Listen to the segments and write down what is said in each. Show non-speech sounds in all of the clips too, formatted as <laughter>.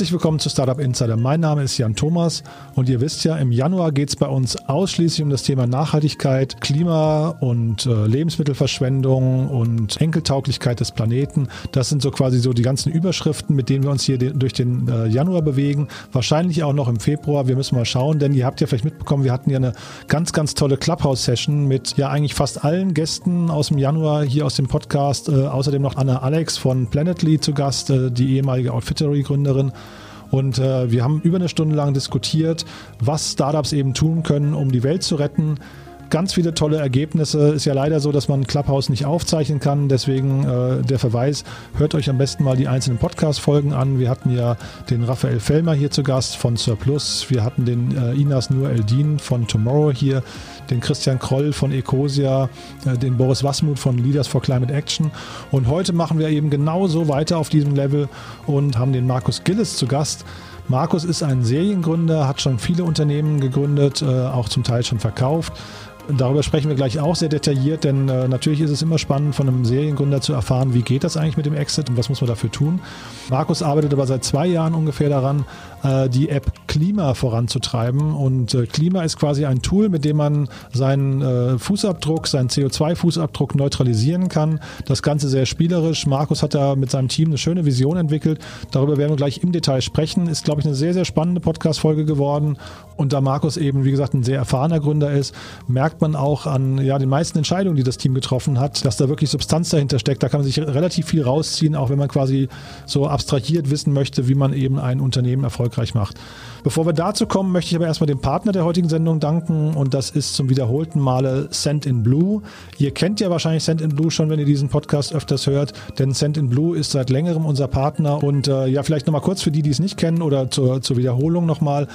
Herzlich willkommen zu Startup Insider. Mein Name ist Jan Thomas und ihr wisst ja, im Januar geht es bei uns ausschließlich um das Thema Nachhaltigkeit, Klima und äh, Lebensmittelverschwendung und Enkeltauglichkeit des Planeten. Das sind so quasi so die ganzen Überschriften, mit denen wir uns hier de durch den äh, Januar bewegen. Wahrscheinlich auch noch im Februar. Wir müssen mal schauen, denn ihr habt ja vielleicht mitbekommen, wir hatten ja eine ganz, ganz tolle Clubhouse-Session mit ja eigentlich fast allen Gästen aus dem Januar hier aus dem Podcast. Äh, außerdem noch Anna Alex von Planetly zu Gast, äh, die ehemalige Outfittery-Gründerin. Und äh, wir haben über eine Stunde lang diskutiert, was Startups eben tun können, um die Welt zu retten ganz viele tolle Ergebnisse. Ist ja leider so, dass man Clubhouse nicht aufzeichnen kann. Deswegen äh, der Verweis, hört euch am besten mal die einzelnen Podcast-Folgen an. Wir hatten ja den Raphael Fellmer hier zu Gast von Surplus. Wir hatten den äh, Inas Nur Eldin von Tomorrow hier, den Christian Kroll von Ecosia, äh, den Boris Wasmuth von Leaders for Climate Action. Und heute machen wir eben genauso weiter auf diesem Level und haben den Markus Gillis zu Gast. Markus ist ein Seriengründer, hat schon viele Unternehmen gegründet, äh, auch zum Teil schon verkauft, Darüber sprechen wir gleich auch sehr detailliert, denn äh, natürlich ist es immer spannend, von einem Seriengründer zu erfahren, wie geht das eigentlich mit dem Exit und was muss man dafür tun. Markus arbeitet aber seit zwei Jahren ungefähr daran, die App Klima voranzutreiben. Und äh, Klima ist quasi ein Tool, mit dem man seinen äh, Fußabdruck, seinen CO2-Fußabdruck neutralisieren kann. Das Ganze sehr spielerisch. Markus hat da mit seinem Team eine schöne Vision entwickelt. Darüber werden wir gleich im Detail sprechen. Ist, glaube ich, eine sehr, sehr spannende Podcast-Folge geworden. Und da Markus eben, wie gesagt, ein sehr erfahrener Gründer ist, merkt man auch an ja, den meisten Entscheidungen, die das Team getroffen hat, dass da wirklich Substanz dahinter steckt. Da kann man sich relativ viel rausziehen, auch wenn man quasi so abstrahiert wissen möchte, wie man eben ein Unternehmen erfolgreich macht. Bevor wir dazu kommen, möchte ich aber erstmal dem Partner der heutigen Sendung danken und das ist zum wiederholten Male Send in Blue. Ihr kennt ja wahrscheinlich Send in Blue schon, wenn ihr diesen Podcast öfters hört, denn Send in Blue ist seit längerem unser Partner und äh, ja, vielleicht nochmal kurz für die, die es nicht kennen oder zur, zur Wiederholung nochmal.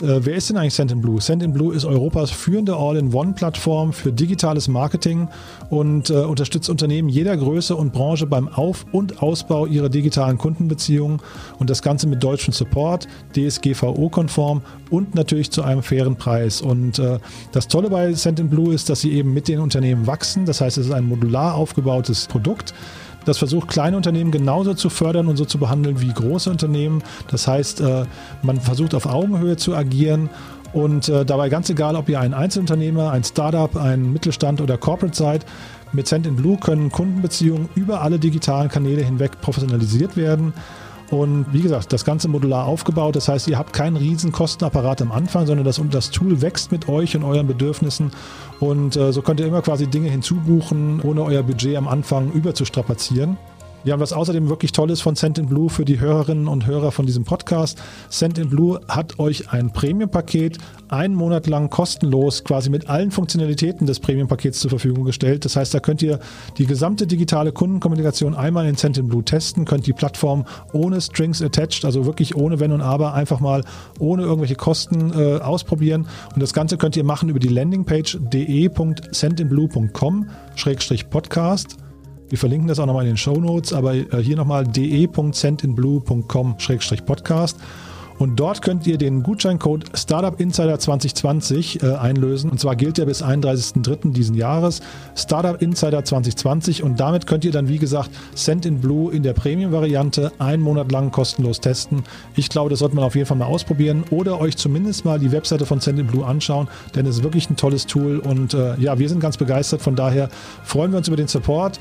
Äh, wer ist denn eigentlich Send-in-Blue? Send-in-Blue ist Europas führende All-in-One-Plattform für digitales Marketing und äh, unterstützt Unternehmen jeder Größe und Branche beim Auf- und Ausbau ihrer digitalen Kundenbeziehungen und das Ganze mit deutschem Support, DSGVO-konform und natürlich zu einem fairen Preis. Und äh, das Tolle bei Send-in-Blue ist, dass sie eben mit den Unternehmen wachsen. Das heißt, es ist ein modular aufgebautes Produkt das versucht, kleine Unternehmen genauso zu fördern und so zu behandeln wie große Unternehmen. Das heißt, äh, man versucht auf Augenhöhe zu agieren und äh, dabei ganz egal, ob ihr ein Einzelunternehmer, ein Startup, ein Mittelstand oder Corporate seid, mit Send in Blue können Kundenbeziehungen über alle digitalen Kanäle hinweg professionalisiert werden. Und wie gesagt, das Ganze modular aufgebaut. Das heißt, ihr habt keinen riesen Kostenapparat am Anfang, sondern das, das Tool wächst mit euch und euren Bedürfnissen. Und äh, so könnt ihr immer quasi Dinge hinzubuchen, ohne euer Budget am Anfang überzustrapazieren. Ja, und was außerdem wirklich toll ist von Send in Blue für die Hörerinnen und Hörer von diesem Podcast, Send in Blue hat euch ein Premium-Paket einen Monat lang kostenlos quasi mit allen Funktionalitäten des Premium-Pakets zur Verfügung gestellt. Das heißt, da könnt ihr die gesamte digitale Kundenkommunikation einmal in Send in Blue testen, könnt die Plattform ohne Strings attached, also wirklich ohne Wenn und Aber, einfach mal ohne irgendwelche Kosten äh, ausprobieren. Und das Ganze könnt ihr machen über die Landingpage de.sendinblue.com-podcast. Wir verlinken das auch nochmal in den Show Notes, aber äh, hier nochmal de.centinblue.com-podcast. Und dort könnt ihr den Gutscheincode Startup Insider 2020 äh, einlösen. Und zwar gilt der bis 31.03. diesen Jahres. Startup Insider 2020. Und damit könnt ihr dann, wie gesagt, Send in Blue in der Premium-Variante einen Monat lang kostenlos testen. Ich glaube, das sollte man auf jeden Fall mal ausprobieren oder euch zumindest mal die Webseite von Send in Blue anschauen, denn es ist wirklich ein tolles Tool. Und äh, ja, wir sind ganz begeistert. Von daher freuen wir uns über den Support.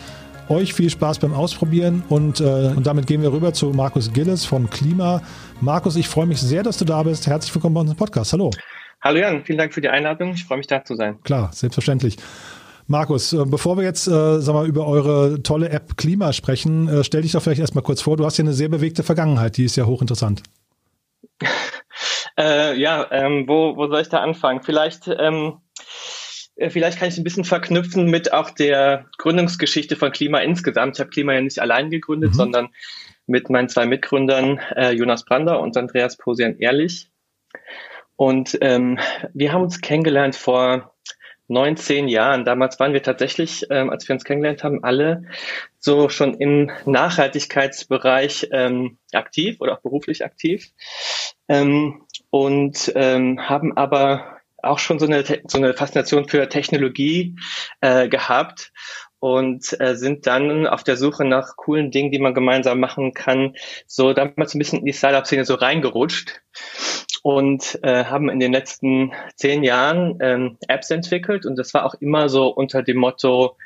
Euch viel Spaß beim Ausprobieren und, äh, und damit gehen wir rüber zu Markus Gilles von Klima. Markus, ich freue mich sehr, dass du da bist. Herzlich willkommen bei unserem Podcast. Hallo. Hallo Jan, vielen Dank für die Einladung. Ich freue mich da zu sein. Klar, selbstverständlich. Markus, äh, bevor wir jetzt äh, sag mal, über eure tolle App Klima sprechen, äh, stell dich doch vielleicht erstmal kurz vor. Du hast ja eine sehr bewegte Vergangenheit, die ist ja hochinteressant. <laughs> äh, ja, ähm, wo, wo soll ich da anfangen? Vielleicht ähm, äh, vielleicht kann ich ein bisschen verknüpfen mit auch der Gründungsgeschichte von Klima insgesamt. Ich habe Klima ja nicht allein gegründet, mhm. sondern mit meinen zwei Mitgründern äh, Jonas Brander und Andreas Posian Ehrlich. Und ähm, wir haben uns kennengelernt vor neun, zehn Jahren. Damals waren wir tatsächlich, ähm, als wir uns kennengelernt haben, alle so schon im Nachhaltigkeitsbereich ähm, aktiv oder auch beruflich aktiv ähm, und ähm, haben aber auch schon so eine, so eine Faszination für Technologie äh, gehabt und äh, sind dann auf der Suche nach coolen Dingen, die man gemeinsam machen kann, so damals ein bisschen in die Startup-Szene so reingerutscht und äh, haben in den letzten zehn Jahren ähm, Apps entwickelt und das war auch immer so unter dem Motto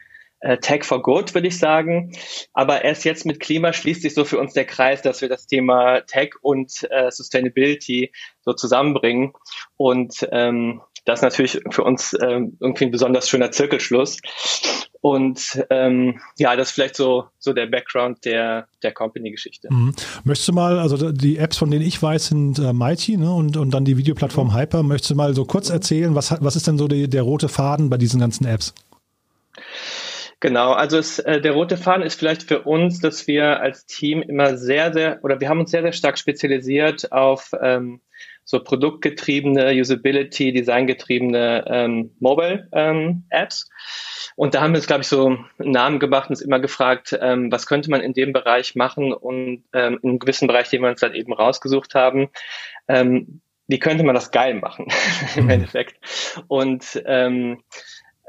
äh, Tech for Good, würde ich sagen. Aber erst jetzt mit Klima schließt sich so für uns der Kreis, dass wir das Thema Tech und äh, Sustainability so zusammenbringen und ähm, das ist natürlich für uns ähm, irgendwie ein besonders schöner Zirkelschluss. Und ähm, ja, das ist vielleicht so, so der Background der, der Company-Geschichte. Mhm. Möchtest du mal, also die Apps, von denen ich weiß, sind äh, Mighty ne? und, und dann die Videoplattform mhm. Hyper. Möchtest du mal so kurz erzählen, was, was ist denn so die, der rote Faden bei diesen ganzen Apps? Genau, also es, äh, der rote Faden ist vielleicht für uns, dass wir als Team immer sehr, sehr, oder wir haben uns sehr, sehr stark spezialisiert auf ähm, so produktgetriebene, Usability, Designgetriebene ähm, Mobile-Apps. Ähm, und da haben wir uns, glaube ich, so einen Namen gemacht und uns immer gefragt, ähm, was könnte man in dem Bereich machen und ähm, in einem gewissen Bereich, den wir uns dann eben rausgesucht haben, ähm, wie könnte man das geil machen <laughs> im mhm. Endeffekt? Und ähm,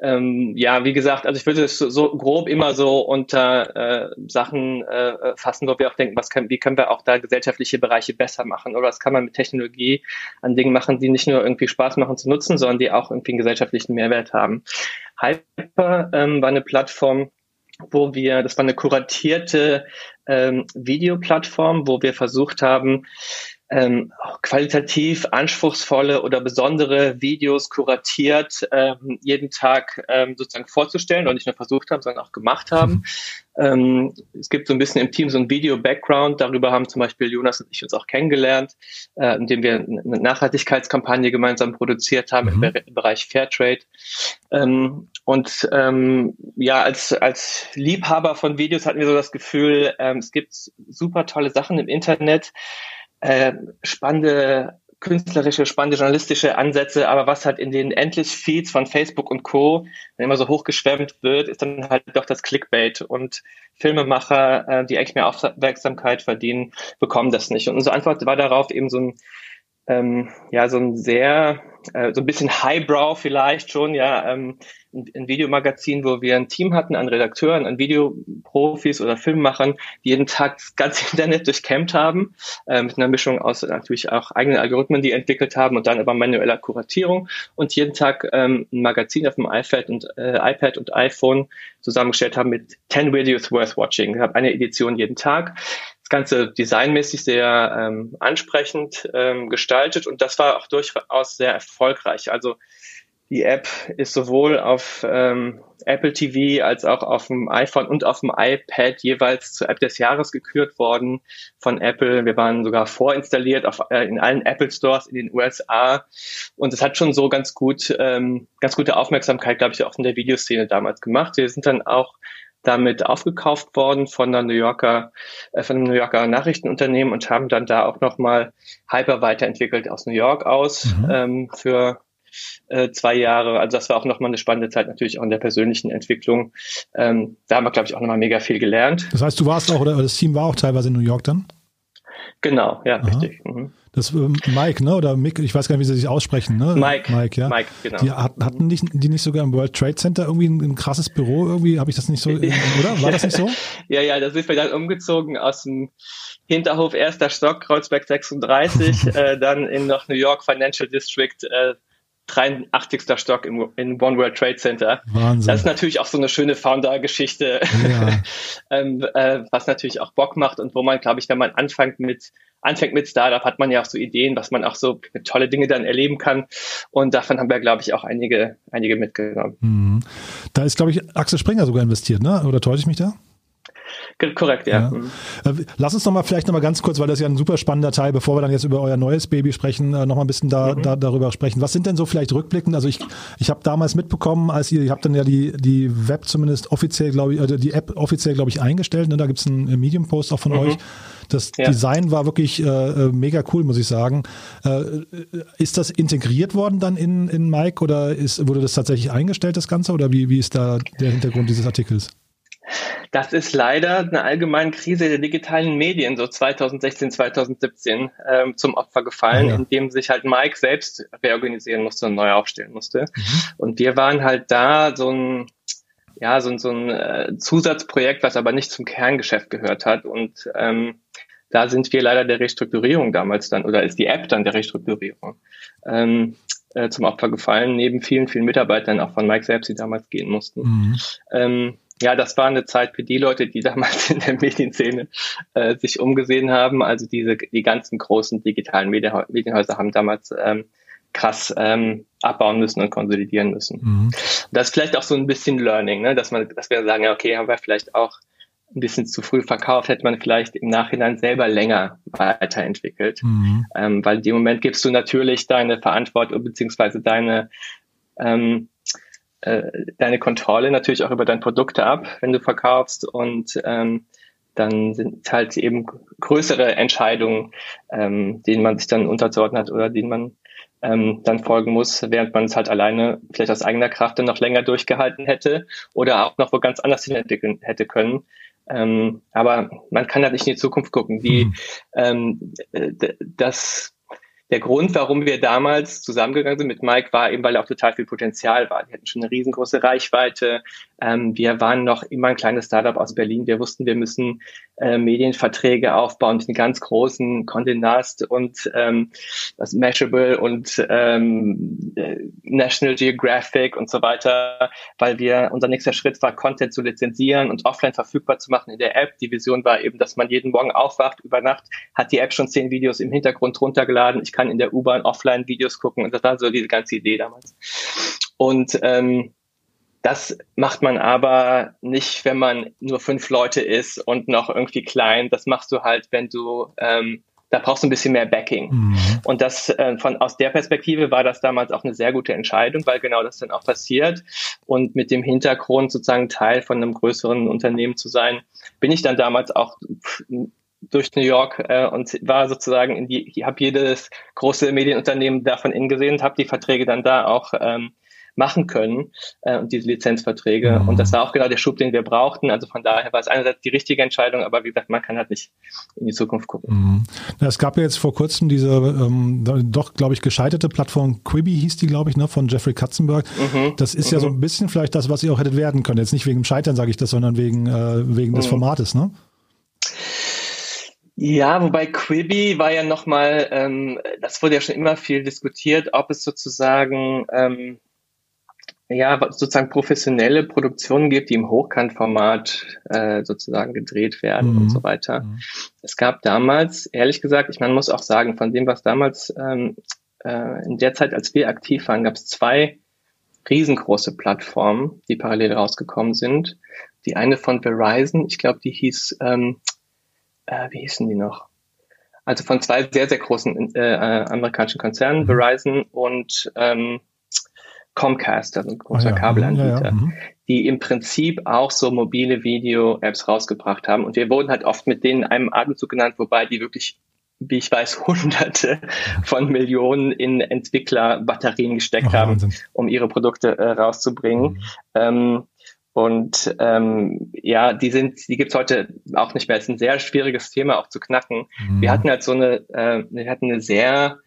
ähm, ja, wie gesagt, also ich würde es so, grob immer so unter äh, Sachen äh, fassen, wo wir auch denken, was können, wie können wir auch da gesellschaftliche Bereiche besser machen oder was kann man mit Technologie an Dingen machen, die nicht nur irgendwie Spaß machen zu nutzen, sondern die auch irgendwie einen gesellschaftlichen Mehrwert haben. Hyper ähm, war eine Plattform, wo wir, das war eine kuratierte ähm, Videoplattform, wo wir versucht haben, ähm, qualitativ anspruchsvolle oder besondere Videos kuratiert ähm, jeden Tag ähm, sozusagen vorzustellen und nicht nur versucht haben, sondern auch gemacht haben. <laughs> Ähm, es gibt so ein bisschen im Team so ein Video-Background. Darüber haben zum Beispiel Jonas und ich uns auch kennengelernt, äh, indem wir eine Nachhaltigkeitskampagne gemeinsam produziert haben mhm. im, im, Bereich Fairtrade. Ähm, und ähm, ja, als, als Liebhaber von Videos hatten wir so das Gefühl, ähm, es gibt super tolle Sachen im Internet, äh, spannende künstlerische, spannende journalistische Ansätze, aber was halt in den endlich Feeds von Facebook und Co. immer so hochgeschwemmt wird, ist dann halt doch das Clickbait und Filmemacher, äh, die eigentlich mehr Aufmerksamkeit verdienen, bekommen das nicht. Und unsere Antwort war darauf eben so ein ähm, ja, so ein sehr, äh, so ein bisschen Highbrow vielleicht schon, ja, ähm, ein, ein Videomagazin, wo wir ein Team hatten an Redakteuren, an Videoprofis oder Filmemachern, die jeden Tag das ganze <laughs> Internet durchkämmt haben, äh, mit einer Mischung aus natürlich auch eigenen Algorithmen, die entwickelt haben und dann aber manueller Kuratierung und jeden Tag ähm, ein Magazin auf dem iPad und äh, iPad und iPhone zusammengestellt haben mit 10 Videos worth watching. Ich habe eine Edition jeden Tag das Ganze designmäßig sehr ähm, ansprechend ähm, gestaltet und das war auch durchaus sehr erfolgreich. Also die App ist sowohl auf ähm, Apple TV als auch auf dem iPhone und auf dem iPad jeweils zur App des Jahres gekürt worden von Apple. Wir waren sogar vorinstalliert auf, äh, in allen Apple Stores in den USA und es hat schon so ganz gut, ähm, ganz gute Aufmerksamkeit, glaube ich, auch in der Videoszene damals gemacht. Wir sind dann auch damit aufgekauft worden von der New Yorker, äh, von einem New Yorker Nachrichtenunternehmen und haben dann da auch nochmal Hyper weiterentwickelt aus New York aus mhm. ähm, für äh, zwei Jahre. Also das war auch nochmal eine spannende Zeit natürlich auch in der persönlichen Entwicklung. Ähm, da haben wir, glaube ich, auch nochmal mega viel gelernt. Das heißt, du warst auch, oder das Team war auch teilweise in New York dann? Genau, ja, Aha. richtig. Mhm. Das ähm, Mike, ne? Oder Mick, ich weiß gar nicht, wie sie sich aussprechen, ne? Mike. Mike, ja. Mike, genau. Die hatten nicht, die nicht sogar im World Trade Center irgendwie ein, ein krasses Büro irgendwie? Habe ich das nicht so, <laughs> oder? War das nicht so? <laughs> ja, ja, da sind wir dann umgezogen aus dem Hinterhof erster Stock, Kreuzberg 36, <laughs> äh, dann in noch New York Financial District, äh, 83. Stock im, in One World Trade Center. Wahnsinn. Das ist natürlich auch so eine schöne Founder-Geschichte, ja. <laughs> ähm, äh, was natürlich auch Bock macht und wo man, glaube ich, wenn man anfängt mit anfängt mit Startup, hat man ja auch so Ideen, was man auch so tolle Dinge dann erleben kann. Und davon haben wir, glaube ich, auch einige, einige mitgenommen. Mhm. Da ist, glaube ich, Axel Springer sogar investiert, ne? Oder täusche ich mich da? Korrekt, ja. ja. Mhm. Äh, lass uns noch mal vielleicht noch mal ganz kurz, weil das ist ja ein super spannender Teil, bevor wir dann jetzt über euer neues Baby sprechen, äh, noch mal ein bisschen da, mhm. da darüber sprechen. Was sind denn so vielleicht rückblickend? Also ich, ich habe damals mitbekommen, als ihr, ihr habt dann ja die, die Web zumindest offiziell, glaube ich, oder die App offiziell, glaube ich, eingestellt. Ne? Da gibt es einen Medium-Post auch von mhm. euch. Das ja. Design war wirklich äh, äh, mega cool, muss ich sagen. Äh, ist das integriert worden dann in, in Mike oder ist, wurde das tatsächlich eingestellt, das Ganze? Oder wie, wie ist da der Hintergrund dieses Artikels? Das ist leider eine allgemeine Krise der digitalen Medien, so 2016, 2017, ähm, zum Opfer gefallen, ah, ja. indem sich halt Mike selbst reorganisieren musste und neu aufstellen musste. Mhm. Und wir waren halt da so ein ja, so, so ein äh, Zusatzprojekt, was aber nicht zum Kerngeschäft gehört hat. Und ähm, da sind wir leider der Restrukturierung damals dann, oder ist die App dann der Restrukturierung ähm, äh, zum Opfer gefallen, neben vielen, vielen Mitarbeitern, auch von Mike selbst, die damals gehen mussten. Mhm. Ähm, ja, das war eine Zeit für die Leute, die <laughs> damals in der Medienszene äh, sich umgesehen haben. Also diese, die ganzen großen digitalen Medienhäuser haben damals ähm, krass ähm, abbauen müssen und konsolidieren müssen. Mhm. Das ist vielleicht auch so ein bisschen Learning, ne? dass man, dass wir sagen, ja, okay, haben wir vielleicht auch ein bisschen zu früh verkauft, hätte man vielleicht im Nachhinein selber länger weiterentwickelt. Mhm. Ähm, weil in dem Moment gibst du natürlich deine Verantwortung beziehungsweise deine ähm, äh, deine Kontrolle natürlich auch über deine Produkte ab, wenn du verkaufst und ähm, dann sind halt eben größere Entscheidungen, ähm, denen man sich dann unterzuordnen hat oder denen man ähm, dann folgen muss, während man es halt alleine vielleicht aus eigener Kraft dann noch länger durchgehalten hätte oder auch noch wo ganz anders hin entwickeln hätte können. Ähm, aber man kann halt nicht in die Zukunft gucken. Die, mhm. ähm, das der Grund, warum wir damals zusammengegangen sind mit Mike, war eben, weil da auch total viel Potenzial war. Die hatten schon eine riesengroße Reichweite. Ähm, wir waren noch immer ein kleines Startup aus Berlin. Wir wussten, wir müssen äh, Medienverträge aufbauen den ganz großen Condé Nast und ähm, das Mashable und ähm, äh, National Geographic und so weiter, weil wir unser nächster Schritt war, Content zu lizenzieren und offline verfügbar zu machen in der App. Die Vision war eben, dass man jeden Morgen aufwacht, über Nacht hat die App schon zehn Videos im Hintergrund runtergeladen. Ich kann in der U-Bahn offline Videos gucken und das war so diese ganze Idee damals. Und ähm, das macht man aber nicht, wenn man nur fünf Leute ist und noch irgendwie klein. Das machst du halt, wenn du ähm, da brauchst du ein bisschen mehr Backing. Mhm. Und das äh, von aus der Perspektive war das damals auch eine sehr gute Entscheidung, weil genau das dann auch passiert. Und mit dem Hintergrund sozusagen Teil von einem größeren Unternehmen zu sein, bin ich dann damals auch durch New York äh, und war sozusagen in die, ich habe jedes große Medienunternehmen davon innen gesehen und habe die Verträge dann da auch ähm, machen können äh, und diese Lizenzverträge. Mhm. Und das war auch genau der Schub, den wir brauchten. Also von daher war es einerseits die richtige Entscheidung, aber wie gesagt, man kann halt nicht in die Zukunft gucken. Mhm. Es gab ja jetzt vor kurzem diese ähm, doch, glaube ich, gescheiterte Plattform Quibi hieß die, glaube ich, ne, von Jeffrey Katzenberg. Mhm. Das ist ja so mhm. ein bisschen vielleicht das, was ihr auch hättet werden können. Jetzt nicht wegen dem Scheitern, sage ich das, sondern wegen, äh, wegen des mhm. Formates, ne? Ja, wobei Quibi war ja nochmal, ähm, das wurde ja schon immer viel diskutiert, ob es sozusagen ähm, ja sozusagen professionelle Produktionen gibt, die im Hochkantformat äh, sozusagen gedreht werden mhm. und so weiter. Mhm. Es gab damals, ehrlich gesagt, ich man muss auch sagen, von dem, was damals ähm, äh, in der Zeit, als wir aktiv waren, gab es zwei riesengroße Plattformen, die parallel rausgekommen sind. Die eine von Verizon, ich glaube, die hieß ähm, äh, wie hießen die noch? Also von zwei sehr, sehr großen äh, äh, amerikanischen Konzernen, mhm. Verizon und ähm, Comcast, also ein großer oh ja, Kabelanbieter, ja, ja. Mhm. die im Prinzip auch so mobile Video-Apps rausgebracht haben. Und wir wurden halt oft mit denen einem Atemzug genannt, wobei die wirklich, wie ich weiß, <laughs> hunderte von Millionen in Entwicklerbatterien gesteckt oh, haben, um ihre Produkte äh, rauszubringen. Mhm. Ähm, und ähm, ja, die sind, die gibt's heute auch nicht mehr. Es ist ein sehr schwieriges Thema auch zu knacken. Mhm. Wir hatten halt so eine, äh, wir hatten eine sehr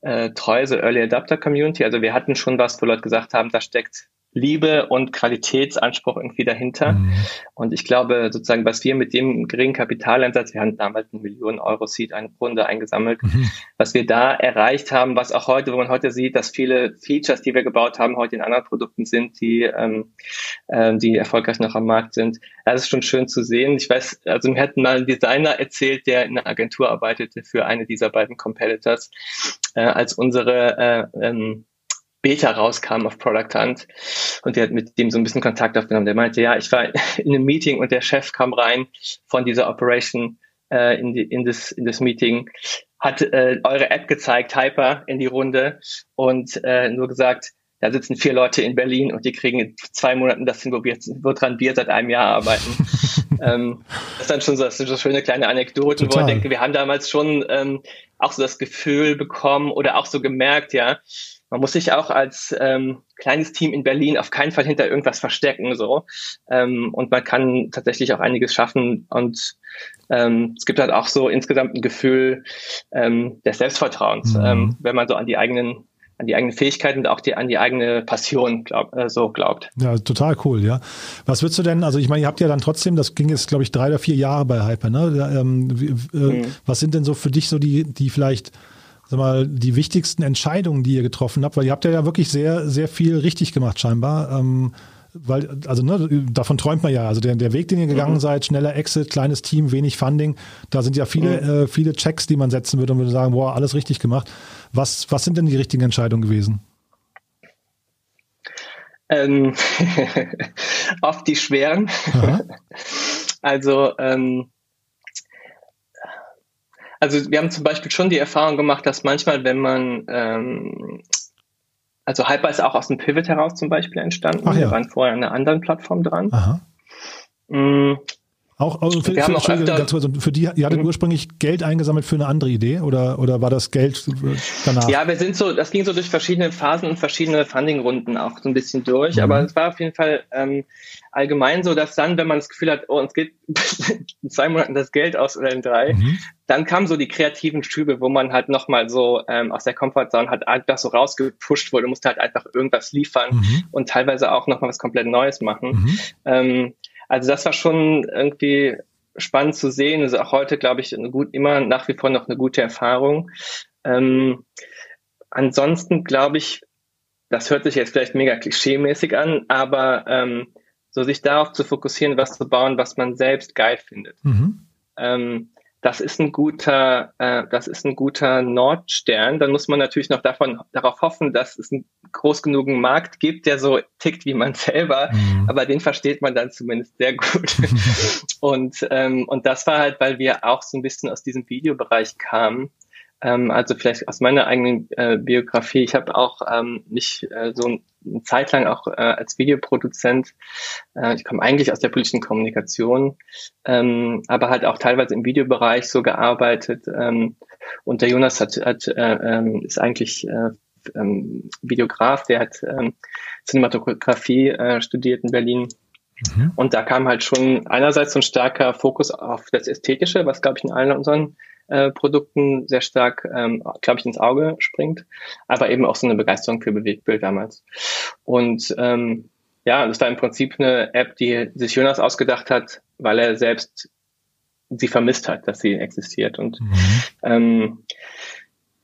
äh, treue Early Adapter Community. Also wir hatten schon was, wo Leute gesagt haben, da steckt Liebe und Qualitätsanspruch irgendwie dahinter. Mhm. Und ich glaube, sozusagen, was wir mit dem geringen Kapitaleinsatz, wir haben damals eine Million Euro Seed eine Runde eingesammelt, mhm. was wir da erreicht haben, was auch heute, wo man heute sieht, dass viele Features, die wir gebaut haben, heute in anderen Produkten sind, die, ähm, äh, die erfolgreich noch am Markt sind. Das ist schon schön zu sehen. Ich weiß, also mir hat mal ein Designer erzählt, der in einer Agentur arbeitete für eine dieser beiden Competitors, äh, als unsere äh, ähm, Beta rauskam auf Product Hunt und der hat mit dem so ein bisschen Kontakt aufgenommen. Der meinte, ja, ich war <laughs> in einem Meeting und der Chef kam rein von dieser Operation äh, in, die, in, das, in das Meeting, hat äh, eure App gezeigt, Hyper, in die Runde und äh, nur gesagt, da sitzen vier Leute in Berlin und die kriegen in zwei Monaten das hin, woran wir seit einem Jahr arbeiten. <laughs> ähm, das ist dann schon so, das sind so schöne kleine Anekdoten, Total. wo ich denke, wir haben damals schon ähm, auch so das Gefühl bekommen oder auch so gemerkt, ja, man muss sich auch als ähm, kleines Team in Berlin auf keinen Fall hinter irgendwas verstecken so ähm, und man kann tatsächlich auch einiges schaffen und ähm, es gibt halt auch so insgesamt ein Gefühl ähm, des Selbstvertrauens, mhm. ähm, wenn man so an die eigenen an die eigenen Fähigkeiten und auch die, an die eigene Passion glaub, äh, so glaubt. Ja, total cool, ja. Was würdest du denn, also ich meine, ihr habt ja dann trotzdem, das ging jetzt, glaube ich, drei oder vier Jahre bei Hyper, ne? Ähm, wie, äh, mhm. Was sind denn so für dich so die, die vielleicht sag mal, die wichtigsten Entscheidungen, die ihr getroffen habt? Weil ihr habt ja wirklich sehr, sehr viel richtig gemacht scheinbar. Ähm, weil, also ne, davon träumt man ja. Also der, der Weg, den ihr gegangen mhm. seid, schneller Exit, kleines Team, wenig Funding, da sind ja viele, mhm. äh, viele Checks, die man setzen würde und würde sagen, boah, alles richtig gemacht. Was, was sind denn die richtigen Entscheidungen gewesen? Ähm, <laughs> oft die schweren. also ähm, also wir haben zum Beispiel schon die Erfahrung gemacht, dass manchmal, wenn man, ähm, also Hyper ist auch aus dem Pivot heraus zum Beispiel entstanden. Ach ja. Wir waren vorher an einer anderen Plattform dran. Aha. Auch, also für, für, auch öfter, ganz kurz, für die, ihr hattet mhm. ursprünglich Geld eingesammelt für eine andere Idee oder, oder war das Geld danach? Ja, wir sind so, das ging so durch verschiedene Phasen und verschiedene Funding-Runden auch so ein bisschen durch, mhm. aber es war auf jeden Fall ähm, allgemein so, dass dann, wenn man das Gefühl hat, oh, uns geht in <laughs> zwei Monaten das Geld aus oder in drei, mhm. dann kamen so die kreativen Schübe, wo man halt nochmal so ähm, aus der Comfortzone halt einfach so rausgepusht wurde, musste halt einfach irgendwas liefern mhm. und teilweise auch nochmal was komplett Neues machen. Mhm. Ähm, also das war schon irgendwie spannend zu sehen. Ist auch heute, glaube ich, eine gut, immer nach wie vor noch eine gute Erfahrung. Ähm, ansonsten glaube ich, das hört sich jetzt vielleicht mega klischeemäßig an, aber ähm, so sich darauf zu fokussieren, was zu bauen, was man selbst geil findet. Mhm. Ähm, das ist ein guter, äh, das ist ein guter Nordstern. Dann muss man natürlich noch davon, darauf hoffen, dass es einen groß genugen Markt gibt, der so tickt wie man <laughs> selber. Mhm. Aber den versteht man dann zumindest sehr gut. <laughs> und, ähm, und das war halt, weil wir auch so ein bisschen aus diesem Videobereich kamen. Ähm, also vielleicht aus meiner eigenen äh, Biografie. Ich habe auch ähm, nicht äh, so eine Zeit lang auch äh, als Videoproduzent, äh, ich komme eigentlich aus der politischen Kommunikation, ähm, aber halt auch teilweise im Videobereich so gearbeitet. Ähm, und der Jonas hat, hat äh, ähm, ist eigentlich äh, ähm, Videograf, der hat ähm, Cinematografie äh, studiert in Berlin. Mhm. Und da kam halt schon einerseits so ein starker Fokus auf das Ästhetische, was glaube ich in allen unseren äh, Produkten sehr stark, ähm, glaube ich, ins Auge springt, aber eben auch so eine Begeisterung für Bewegtbild damals. Und ähm, ja, das war im Prinzip eine App, die sich Jonas ausgedacht hat, weil er selbst sie vermisst hat, dass sie existiert. Und mhm. ähm,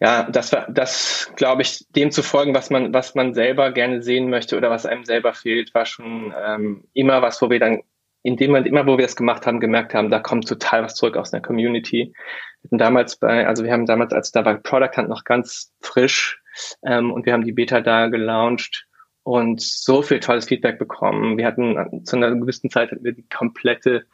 ja, das war, das glaube ich, dem zu folgen, was man, was man selber gerne sehen möchte oder was einem selber fehlt, war schon ähm, immer was, wo wir dann in dem Moment, immer wo wir das gemacht haben, gemerkt haben, da kommt total was zurück aus einer Community. Wir hatten damals bei, also wir haben damals, als da war Product Hunt noch ganz frisch ähm, und wir haben die Beta da gelauncht und so viel tolles Feedback bekommen. Wir hatten zu einer gewissen Zeit hatten wir die komplette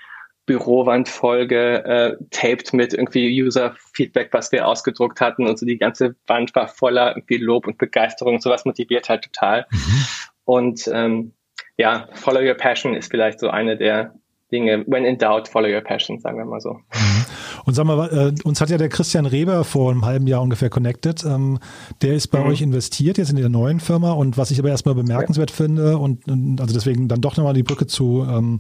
Bürowandfolge äh, taped mit irgendwie User-Feedback, was wir ausgedruckt hatten und so die ganze Wand war voller irgendwie Lob und Begeisterung und sowas motiviert halt total. Mhm. Und ähm, ja, Follow Your Passion ist vielleicht so eine der Dinge. When in doubt, follow your passion, sagen wir mal so. Mhm. Und sag mal, äh, uns hat ja der Christian Reber vor einem halben Jahr ungefähr connected. Ähm, der ist bei mhm. euch investiert jetzt in der neuen Firma und was ich aber erstmal bemerkenswert ja. finde und, und, also deswegen dann doch nochmal die Brücke zu, ähm,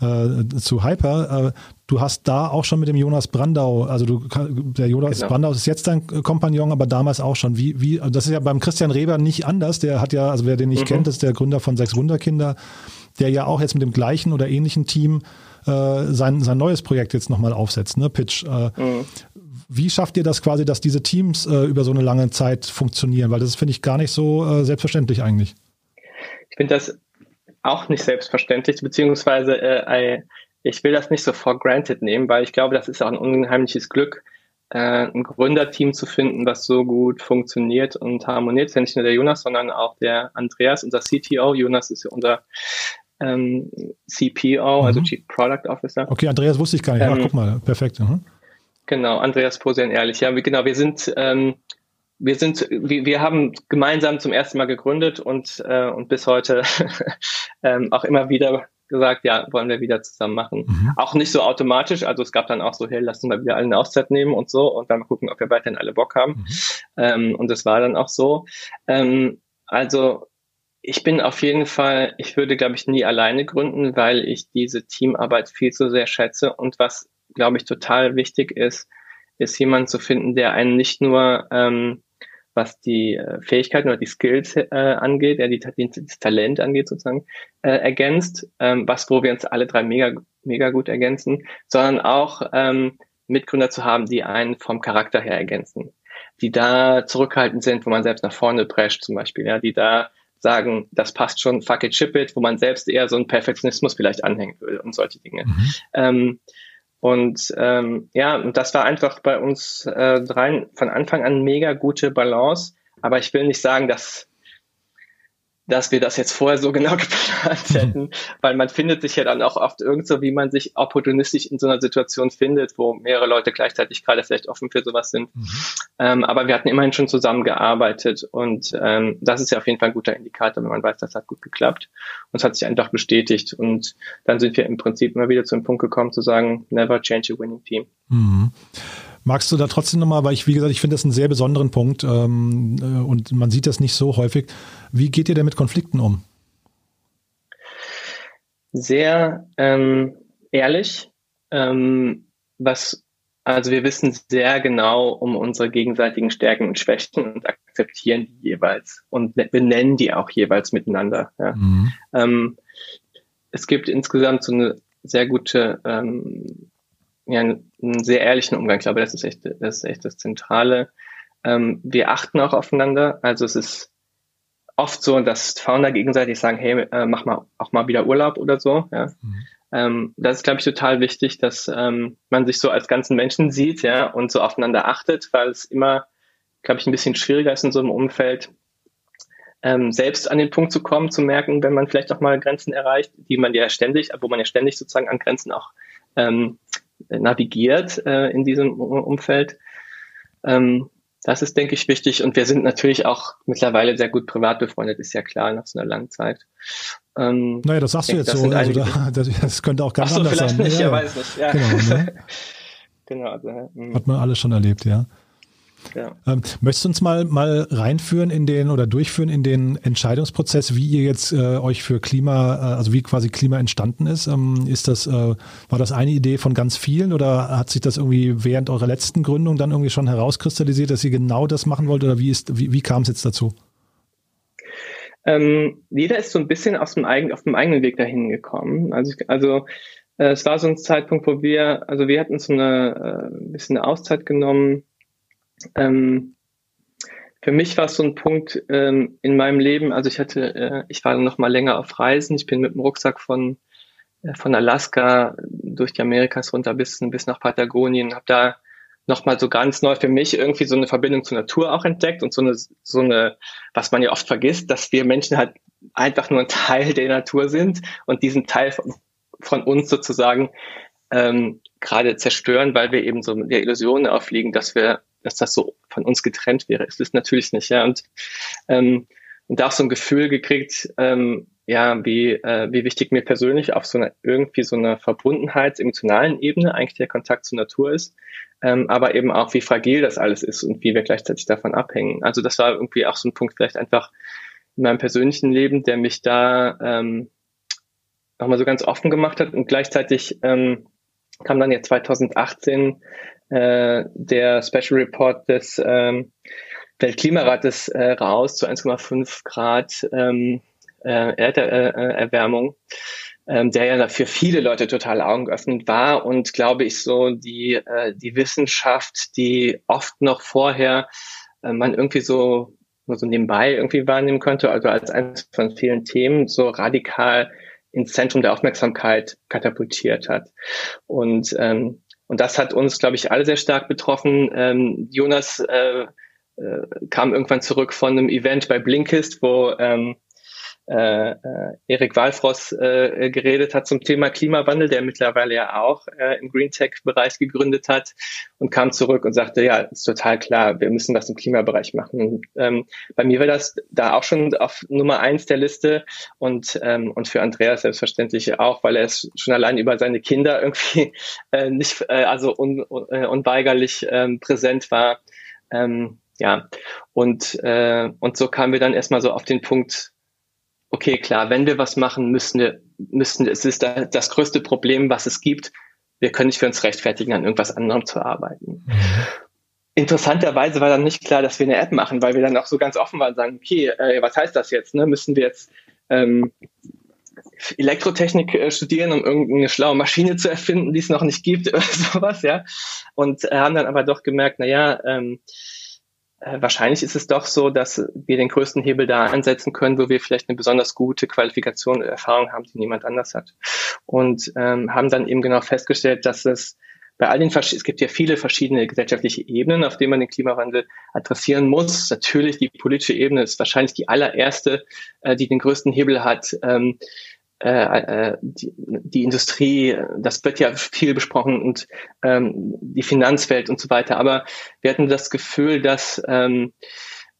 äh, zu Hyper. Äh, du hast da auch schon mit dem Jonas Brandau, also du, der Jonas genau. Brandau ist jetzt dein Kompagnon, aber damals auch schon. Wie, wie, das ist ja beim Christian Reber nicht anders. Der hat ja, also wer den nicht mhm. kennt, ist der Gründer von Sechs Wunderkinder der ja auch jetzt mit dem gleichen oder ähnlichen Team äh, sein, sein neues Projekt jetzt nochmal aufsetzt, ne, Pitch. Äh, mhm. Wie schafft ihr das quasi, dass diese Teams äh, über so eine lange Zeit funktionieren? Weil das finde ich gar nicht so äh, selbstverständlich eigentlich. Ich finde das auch nicht selbstverständlich, beziehungsweise äh, ich will das nicht so for granted nehmen, weil ich glaube, das ist auch ein unheimliches Glück, äh, ein Gründerteam zu finden, was so gut funktioniert und harmoniert. Ja nicht nur der Jonas, sondern auch der Andreas, unser CTO. Jonas ist ja unser ähm, CPO, also mhm. also Chief Product Officer. Okay, Andreas wusste ich gar nicht. Ähm, Ach, guck mal, perfekt. Mhm. Genau, Andreas Posian ehrlich. Ja, wir, genau, wir sind, ähm, wir sind, wir, wir haben gemeinsam zum ersten Mal gegründet und, äh, und bis heute <laughs> ähm, auch immer wieder gesagt, ja, wollen wir wieder zusammen machen. Mhm. Auch nicht so automatisch, also es gab dann auch so, hey, lass uns mal wieder alle eine Auszeit nehmen und so und dann mal gucken, ob wir weiterhin alle Bock haben. Mhm. Ähm, und das war dann auch so. Ähm, also ich bin auf jeden Fall, ich würde, glaube ich, nie alleine gründen, weil ich diese Teamarbeit viel zu sehr schätze. Und was, glaube ich, total wichtig ist, ist jemand zu finden, der einen nicht nur ähm, was die äh, Fähigkeiten oder die Skills äh, angeht, ja, die, die, das Talent angeht sozusagen, äh, ergänzt, ähm, was wo wir uns alle drei mega, mega gut ergänzen, sondern auch ähm, Mitgründer zu haben, die einen vom Charakter her ergänzen, die da zurückhaltend sind, wo man selbst nach vorne prescht zum Beispiel, ja, die da sagen, das passt schon, fuck it, ship it, wo man selbst eher so einen Perfektionismus vielleicht anhängen würde und solche Dinge. Mhm. Ähm, und ähm, ja, das war einfach bei uns äh, dreien von Anfang an mega gute Balance. Aber ich will nicht sagen, dass dass wir das jetzt vorher so <laughs> genau geplant hätten, weil man findet sich ja dann auch oft irgend so, wie man sich opportunistisch in so einer Situation findet, wo mehrere Leute gleichzeitig gerade vielleicht offen für sowas sind. Mhm. Ähm, aber wir hatten immerhin schon zusammengearbeitet und ähm, das ist ja auf jeden Fall ein guter Indikator, wenn man weiß, das hat gut geklappt. Und es hat sich einfach bestätigt und dann sind wir im Prinzip immer wieder zu dem Punkt gekommen zu sagen, never change a winning team. Mhm. Magst du da trotzdem nochmal, weil ich, wie gesagt, ich finde das einen sehr besonderen Punkt ähm, äh, und man sieht das nicht so häufig. Wie geht ihr denn mit Konflikten um? Sehr ähm, ehrlich. Ähm, was, also wir wissen sehr genau um unsere gegenseitigen Stärken und Schwächen und akzeptieren die jeweils und ne-, benennen die auch jeweils miteinander. Ja. Mhm. Ähm, es gibt insgesamt so eine sehr gute ähm, ja, einen sehr ehrlichen Umgang. Ich glaube, das ist echt, das ist echt das Zentrale. Ähm, wir achten auch aufeinander. Also es ist oft so, dass Founder gegenseitig sagen, hey, äh, mach mal auch mal wieder Urlaub oder so. Ja. Mhm. Ähm, das ist, glaube ich, total wichtig, dass ähm, man sich so als ganzen Menschen sieht, ja, und so aufeinander achtet, weil es immer, glaube ich, ein bisschen schwieriger ist in so einem Umfeld, ähm, selbst an den Punkt zu kommen, zu merken, wenn man vielleicht auch mal Grenzen erreicht, die man ja ständig, wo man ja ständig sozusagen an Grenzen auch ähm, navigiert äh, in diesem Umfeld. Ähm, das ist, denke ich, wichtig. Und wir sind natürlich auch mittlerweile sehr gut privat befreundet, ist ja klar, nach so einer langen Zeit. Ähm, naja, das sagst du jetzt so. Also da, das, das, könnte auch ganz Ach so, anders vielleicht sein. Nicht, ja, ja, weiß nicht. Ja. Genau, ne? <laughs> genau also, hm. Hat man alles schon erlebt, ja. Ja. Ähm, möchtest du uns mal, mal reinführen in den oder durchführen in den Entscheidungsprozess, wie ihr jetzt äh, euch für Klima, äh, also wie quasi Klima entstanden ist? Ähm, ist das, äh, war das eine Idee von ganz vielen oder hat sich das irgendwie während eurer letzten Gründung dann irgendwie schon herauskristallisiert, dass ihr genau das machen wollt oder wie ist, wie, wie kam es jetzt dazu? Ähm, jeder ist so ein bisschen aus dem eigenen, auf dem eigenen Weg dahin gekommen. Also, ich, also äh, es war so ein Zeitpunkt, wo wir, also wir hatten so eine äh, bisschen eine Auszeit genommen ähm, für mich war es so ein Punkt ähm, in meinem Leben, also ich hatte, äh, ich war noch mal länger auf Reisen, ich bin mit dem Rucksack von, äh, von Alaska durch die Amerikas runter bis, bis nach Patagonien, habe da nochmal so ganz neu für mich irgendwie so eine Verbindung zur Natur auch entdeckt und so eine, so eine, was man ja oft vergisst, dass wir Menschen halt einfach nur ein Teil der Natur sind und diesen Teil von, von uns sozusagen ähm, gerade zerstören, weil wir eben so der Illusion aufliegen, dass wir dass das so von uns getrennt wäre. Ist es natürlich nicht, ja. Und, ähm, und da auch so ein Gefühl gekriegt, ähm, ja, wie, äh, wie wichtig mir persönlich auf so einer irgendwie so einer Verbundenheits-emotionalen Ebene eigentlich der Kontakt zur Natur ist, ähm, aber eben auch, wie fragil das alles ist und wie wir gleichzeitig davon abhängen. Also das war irgendwie auch so ein Punkt vielleicht einfach in meinem persönlichen Leben, der mich da ähm, nochmal so ganz offen gemacht hat und gleichzeitig ähm, kam dann ja 2018 äh, der Special Report des ähm, Weltklimarates äh, raus zu 1,5 Grad ähm, äh, Erderwärmung, äh, ähm, der ja für viele Leute total augenöffnend war und glaube ich so die, äh, die Wissenschaft, die oft noch vorher äh, man irgendwie so nur so nebenbei irgendwie wahrnehmen könnte, also als eines von vielen Themen so radikal ins Zentrum der Aufmerksamkeit katapultiert hat. Und ähm, und das hat uns, glaube ich, alle sehr stark betroffen. Ähm, Jonas äh, äh, kam irgendwann zurück von einem Event bei Blinkist, wo ähm, äh, äh, Erik Walfross äh, geredet hat zum Thema Klimawandel, der mittlerweile ja auch äh, im Green Tech-Bereich gegründet hat und kam zurück und sagte, ja, ist total klar, wir müssen was im Klimabereich machen. Ähm, bei mir war das da auch schon auf Nummer eins der Liste und, ähm, und für Andreas selbstverständlich auch, weil er es schon allein über seine Kinder irgendwie <laughs> äh, nicht, äh, also un, un, äh, unweigerlich ähm, präsent war. Ähm, ja, und, äh, und so kamen wir dann erstmal so auf den Punkt, okay, klar, wenn wir was machen, müssen wir, müssen, es ist das größte Problem, was es gibt. Wir können nicht für uns rechtfertigen, an irgendwas anderem zu arbeiten. Mhm. interessanterweise war dann nicht klar, dass wir eine App machen, weil wir dann auch so ganz offen waren und sagen, okay, äh, was heißt das jetzt? Ne? Müssen wir jetzt ähm, Elektrotechnik äh, studieren, um irgendeine schlaue Maschine zu erfinden, die es noch nicht gibt <laughs> oder sowas, ja. Und äh, haben dann aber doch gemerkt, na ja, ähm, äh, wahrscheinlich ist es doch so, dass wir den größten Hebel da ansetzen können, wo wir vielleicht eine besonders gute Qualifikation und Erfahrung haben, die niemand anders hat. Und ähm, haben dann eben genau festgestellt, dass es bei all den es gibt ja viele verschiedene gesellschaftliche Ebenen, auf denen man den Klimawandel adressieren muss. Natürlich die politische Ebene ist wahrscheinlich die allererste, äh, die den größten Hebel hat. Ähm, äh, äh, die, die Industrie, das wird ja viel besprochen und ähm, die Finanzwelt und so weiter. Aber wir hatten das Gefühl, dass ähm,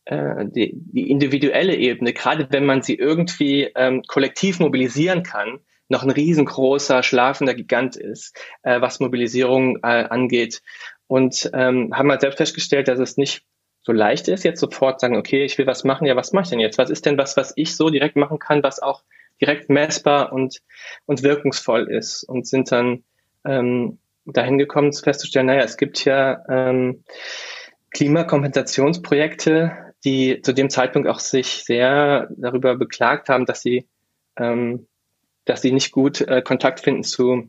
äh, die, die individuelle Ebene, gerade wenn man sie irgendwie ähm, kollektiv mobilisieren kann, noch ein riesengroßer schlafender Gigant ist, äh, was Mobilisierung äh, angeht. Und ähm, haben halt selbst festgestellt, dass es nicht so leicht ist, jetzt sofort sagen, okay, ich will was machen, ja, was mache ich denn jetzt? Was ist denn was, was ich so direkt machen kann, was auch direkt messbar und, und wirkungsvoll ist und sind dann ähm, dahin gekommen, festzustellen, naja, es gibt ja ähm, Klimakompensationsprojekte, die zu dem Zeitpunkt auch sich sehr darüber beklagt haben, dass sie, ähm, dass sie nicht gut äh, Kontakt finden zu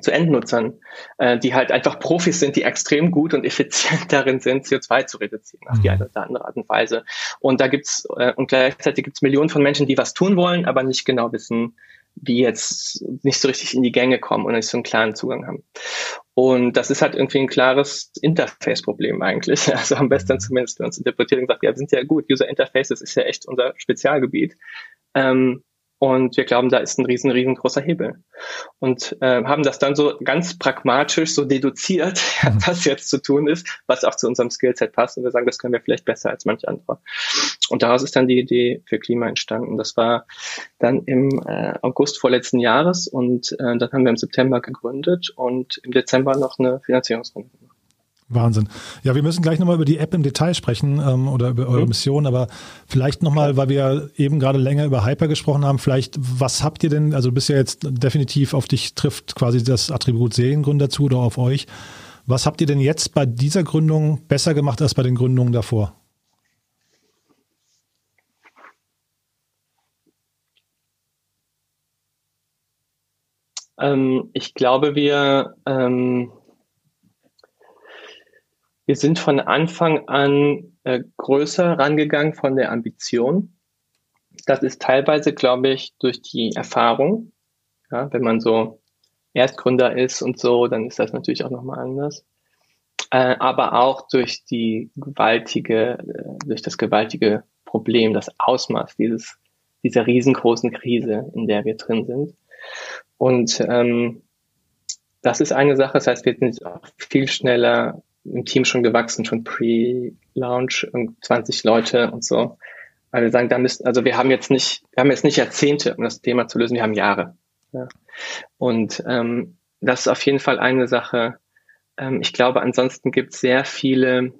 zu Endnutzern, äh, die halt einfach Profis sind, die extrem gut und effizient <laughs> darin sind, CO2 zu reduzieren auf die mhm. eine oder andere Art und Weise. Und da gibt's äh, und gleichzeitig gibt's Millionen von Menschen, die was tun wollen, aber nicht genau wissen, wie jetzt nicht so richtig in die Gänge kommen und nicht so einen klaren Zugang haben. Und das ist halt irgendwie ein klares Interface-Problem eigentlich. <laughs> Also am besten mhm. zumindest für uns interpretiert und gesagt, ja, sind ja gut, User Interfaces ist ja echt unser Spezialgebiet. Ähm, und wir glauben, da ist ein riesen, riesengroßer Hebel. Und äh, haben das dann so ganz pragmatisch so deduziert, <laughs> mhm. was jetzt zu tun ist, was auch zu unserem Skillset passt. Und wir sagen, das können wir vielleicht besser als manche andere. Und daraus ist dann die Idee für Klima entstanden. Das war dann im äh, August vorletzten Jahres und äh, dann haben wir im September gegründet und im Dezember noch eine Finanzierungsrunde gemacht. Wahnsinn. Ja, wir müssen gleich nochmal über die App im Detail sprechen ähm, oder über eure mhm. Mission, aber vielleicht nochmal, weil wir eben gerade länger über Hyper gesprochen haben, vielleicht, was habt ihr denn, also bist ja jetzt definitiv auf dich trifft quasi das Attribut Seriengründer zu oder auf euch. Was habt ihr denn jetzt bei dieser Gründung besser gemacht als bei den Gründungen davor? Ähm, ich glaube, wir ähm wir sind von Anfang an äh, größer rangegangen von der Ambition. Das ist teilweise, glaube ich, durch die Erfahrung. Ja, wenn man so Erstgründer ist und so, dann ist das natürlich auch nochmal anders. Äh, aber auch durch die gewaltige, äh, durch das gewaltige Problem, das Ausmaß dieses, dieser riesengroßen Krise, in der wir drin sind. Und ähm, das ist eine Sache, das heißt, wir sind auch viel schneller im Team schon gewachsen, schon pre-Launch, 20 Leute und so. Weil wir sagen, da müssen, also wir haben jetzt nicht, wir haben jetzt nicht Jahrzehnte, um das Thema zu lösen, wir haben Jahre. Ja. Und ähm, das ist auf jeden Fall eine Sache. Ähm, ich glaube, ansonsten gibt es sehr viele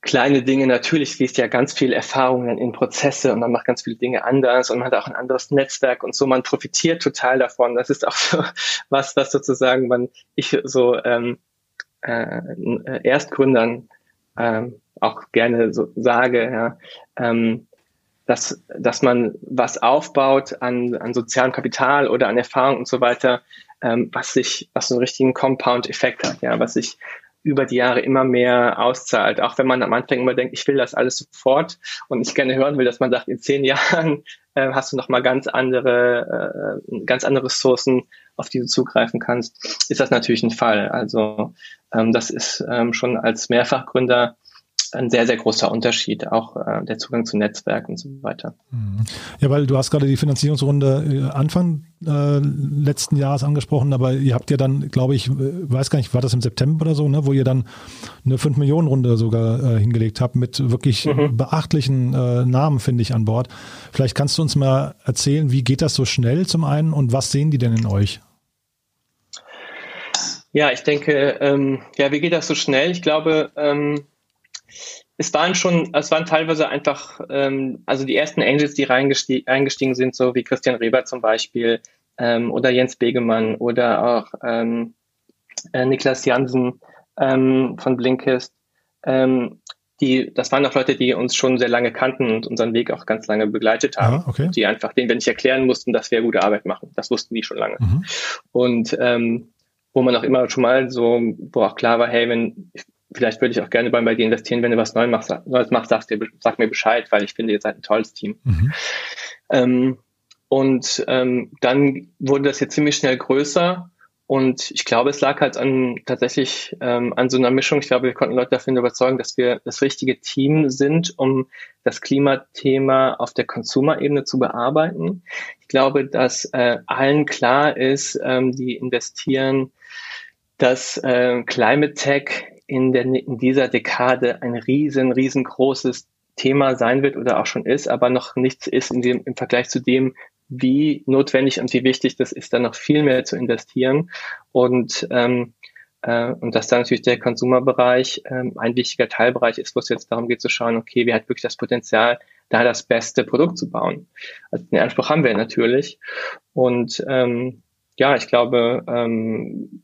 kleine Dinge. Natürlich fließt ja ganz viel Erfahrung in Prozesse und man macht ganz viele Dinge anders und man hat auch ein anderes Netzwerk und so. Man profitiert total davon. Das ist auch <laughs> so was, was sozusagen man, ich so ähm, äh, Erstgründern ähm, auch gerne so sage, ja, ähm, dass, dass man was aufbaut an, an sozialem Kapital oder an Erfahrung und so weiter, ähm, was sich, was so einen richtigen Compound-Effekt hat, ja, was sich über die Jahre immer mehr auszahlt. Auch wenn man am Anfang immer denkt, ich will das alles sofort und ich gerne hören will, dass man sagt, in zehn <laughs> Jahren äh, hast du noch mal ganz andere, äh, ganz andere Ressourcen, auf die du zugreifen kannst, ist das natürlich ein Fall. Also ähm, das ist ähm, schon als Mehrfachgründer ein sehr, sehr großer Unterschied, auch äh, der Zugang zu Netzwerken und so weiter. Mhm. Ja, weil du hast gerade die Finanzierungsrunde äh, Anfang äh, letzten Jahres angesprochen, aber ihr habt ja dann, glaube ich, weiß gar nicht, war das im September oder so, ne, wo ihr dann eine 5-Millionen-Runde sogar äh, hingelegt habt mit wirklich mhm. beachtlichen äh, Namen, finde ich, an Bord. Vielleicht kannst du uns mal erzählen, wie geht das so schnell zum einen und was sehen die denn in euch? Ja, ich denke, ähm, ja, wie geht das so schnell? Ich glaube, ähm, es waren schon, es waren teilweise einfach, ähm, also die ersten Angels, die eingestiegen sind, so wie Christian Reber zum Beispiel ähm, oder Jens Begemann oder auch ähm, äh, Niklas Jansen, ähm, von Blinkist. Ähm, die, das waren auch Leute, die uns schon sehr lange kannten und unseren Weg auch ganz lange begleitet haben. Ah, okay. Die einfach, denen wir nicht erklären mussten, dass wir gute Arbeit machen. Das wussten die schon lange. Mhm. Und ähm, wo man auch immer schon mal so, wo auch klar war, hey, wenn vielleicht würde ich auch gerne bei, bei dir investieren, wenn du was Neues machst, Neues machst sagst dir, sag mir Bescheid, weil ich finde, ihr seid ein tolles Team. Mhm. Ähm, und ähm, dann wurde das jetzt ziemlich schnell größer und ich glaube, es lag halt an tatsächlich ähm, an so einer Mischung. Ich glaube, wir konnten Leute davon überzeugen, dass wir das richtige Team sind, um das Klimathema auf der Consumer-Ebene zu bearbeiten. Ich glaube, dass äh, allen klar ist, ähm, die investieren, dass äh, Climate Tech in, der, in dieser Dekade ein riesen, riesengroßes Thema sein wird oder auch schon ist, aber noch nichts ist in dem, im Vergleich zu dem, wie notwendig und wie wichtig das ist, da noch viel mehr zu investieren und ähm, äh, und dass da natürlich der Konsumerbereich ähm, ein wichtiger Teilbereich ist, wo es jetzt darum geht zu schauen, okay, wer hat wirklich das Potenzial, da das beste Produkt zu bauen. Also den Anspruch haben wir natürlich. Und ähm, ja, ich glaube, ähm,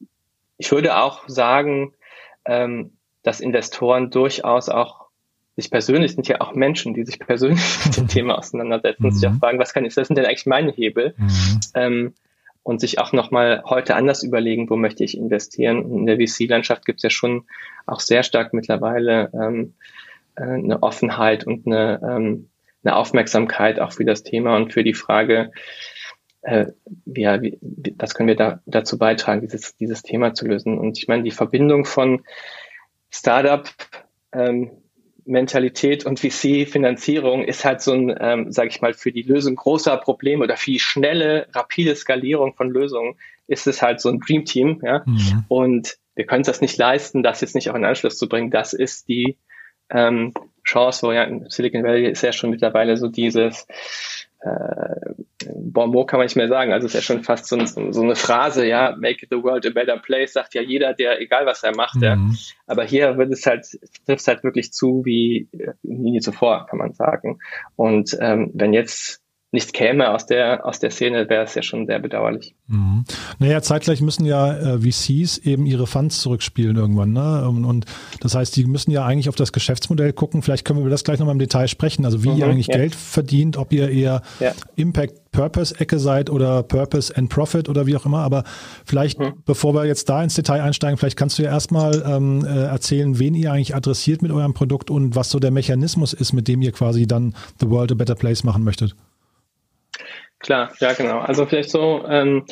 ich würde auch sagen, ähm, dass Investoren durchaus auch sich persönlich sind ja auch Menschen, die sich persönlich <laughs> mit dem Thema auseinandersetzen mhm. sich auch fragen, was kann ich, was sind denn eigentlich meine Hebel? Mhm. Ähm, und sich auch nochmal heute anders überlegen, wo möchte ich investieren. Und in der VC-Landschaft gibt es ja schon auch sehr stark mittlerweile ähm, äh, eine Offenheit und eine, ähm, eine Aufmerksamkeit auch für das Thema und für die Frage, äh, ja, wie, was können wir da, dazu beitragen, dieses, dieses Thema zu lösen. Und ich meine, die Verbindung von Startup, ähm, Mentalität und VC-Finanzierung ist halt so ein, ähm, sage ich mal, für die Lösung großer Probleme oder für die schnelle, rapide Skalierung von Lösungen ist es halt so ein Dream Team, ja. Mhm. Und wir können das nicht leisten, das jetzt nicht auch in Anschluss zu bringen. Das ist die ähm, Chance, wo ja in Silicon Valley ist ja schon mittlerweile so dieses äh, Bonbon kann man nicht mehr sagen. Also es ist ja schon fast so, so, eine Phrase, ja, make the world a better place, sagt ja jeder, der, egal was er macht, mhm. ja. Aber hier wird es halt, trifft es halt wirklich zu wie nie zuvor, kann man sagen. Und ähm, wenn jetzt nichts käme aus der, aus der Szene, wäre es ja schon sehr bedauerlich. Mhm. Naja, zeitgleich müssen ja äh, VCs eben ihre Funds zurückspielen irgendwann. Ne? Und, und, das heißt, die müssen ja eigentlich auf das Geschäftsmodell gucken. Vielleicht können wir über das gleich nochmal im Detail sprechen. Also wie mhm, ihr eigentlich ja. Geld verdient, ob ihr eher ja. Impact Purpose Ecke seid oder Purpose and Profit oder wie auch immer. Aber vielleicht, mhm. bevor wir jetzt da ins Detail einsteigen, vielleicht kannst du ja erstmal ähm, äh, erzählen, wen ihr eigentlich adressiert mit eurem Produkt und was so der Mechanismus ist, mit dem ihr quasi dann The World a Better Place machen möchtet. Klar, ja genau. Also vielleicht so ähm,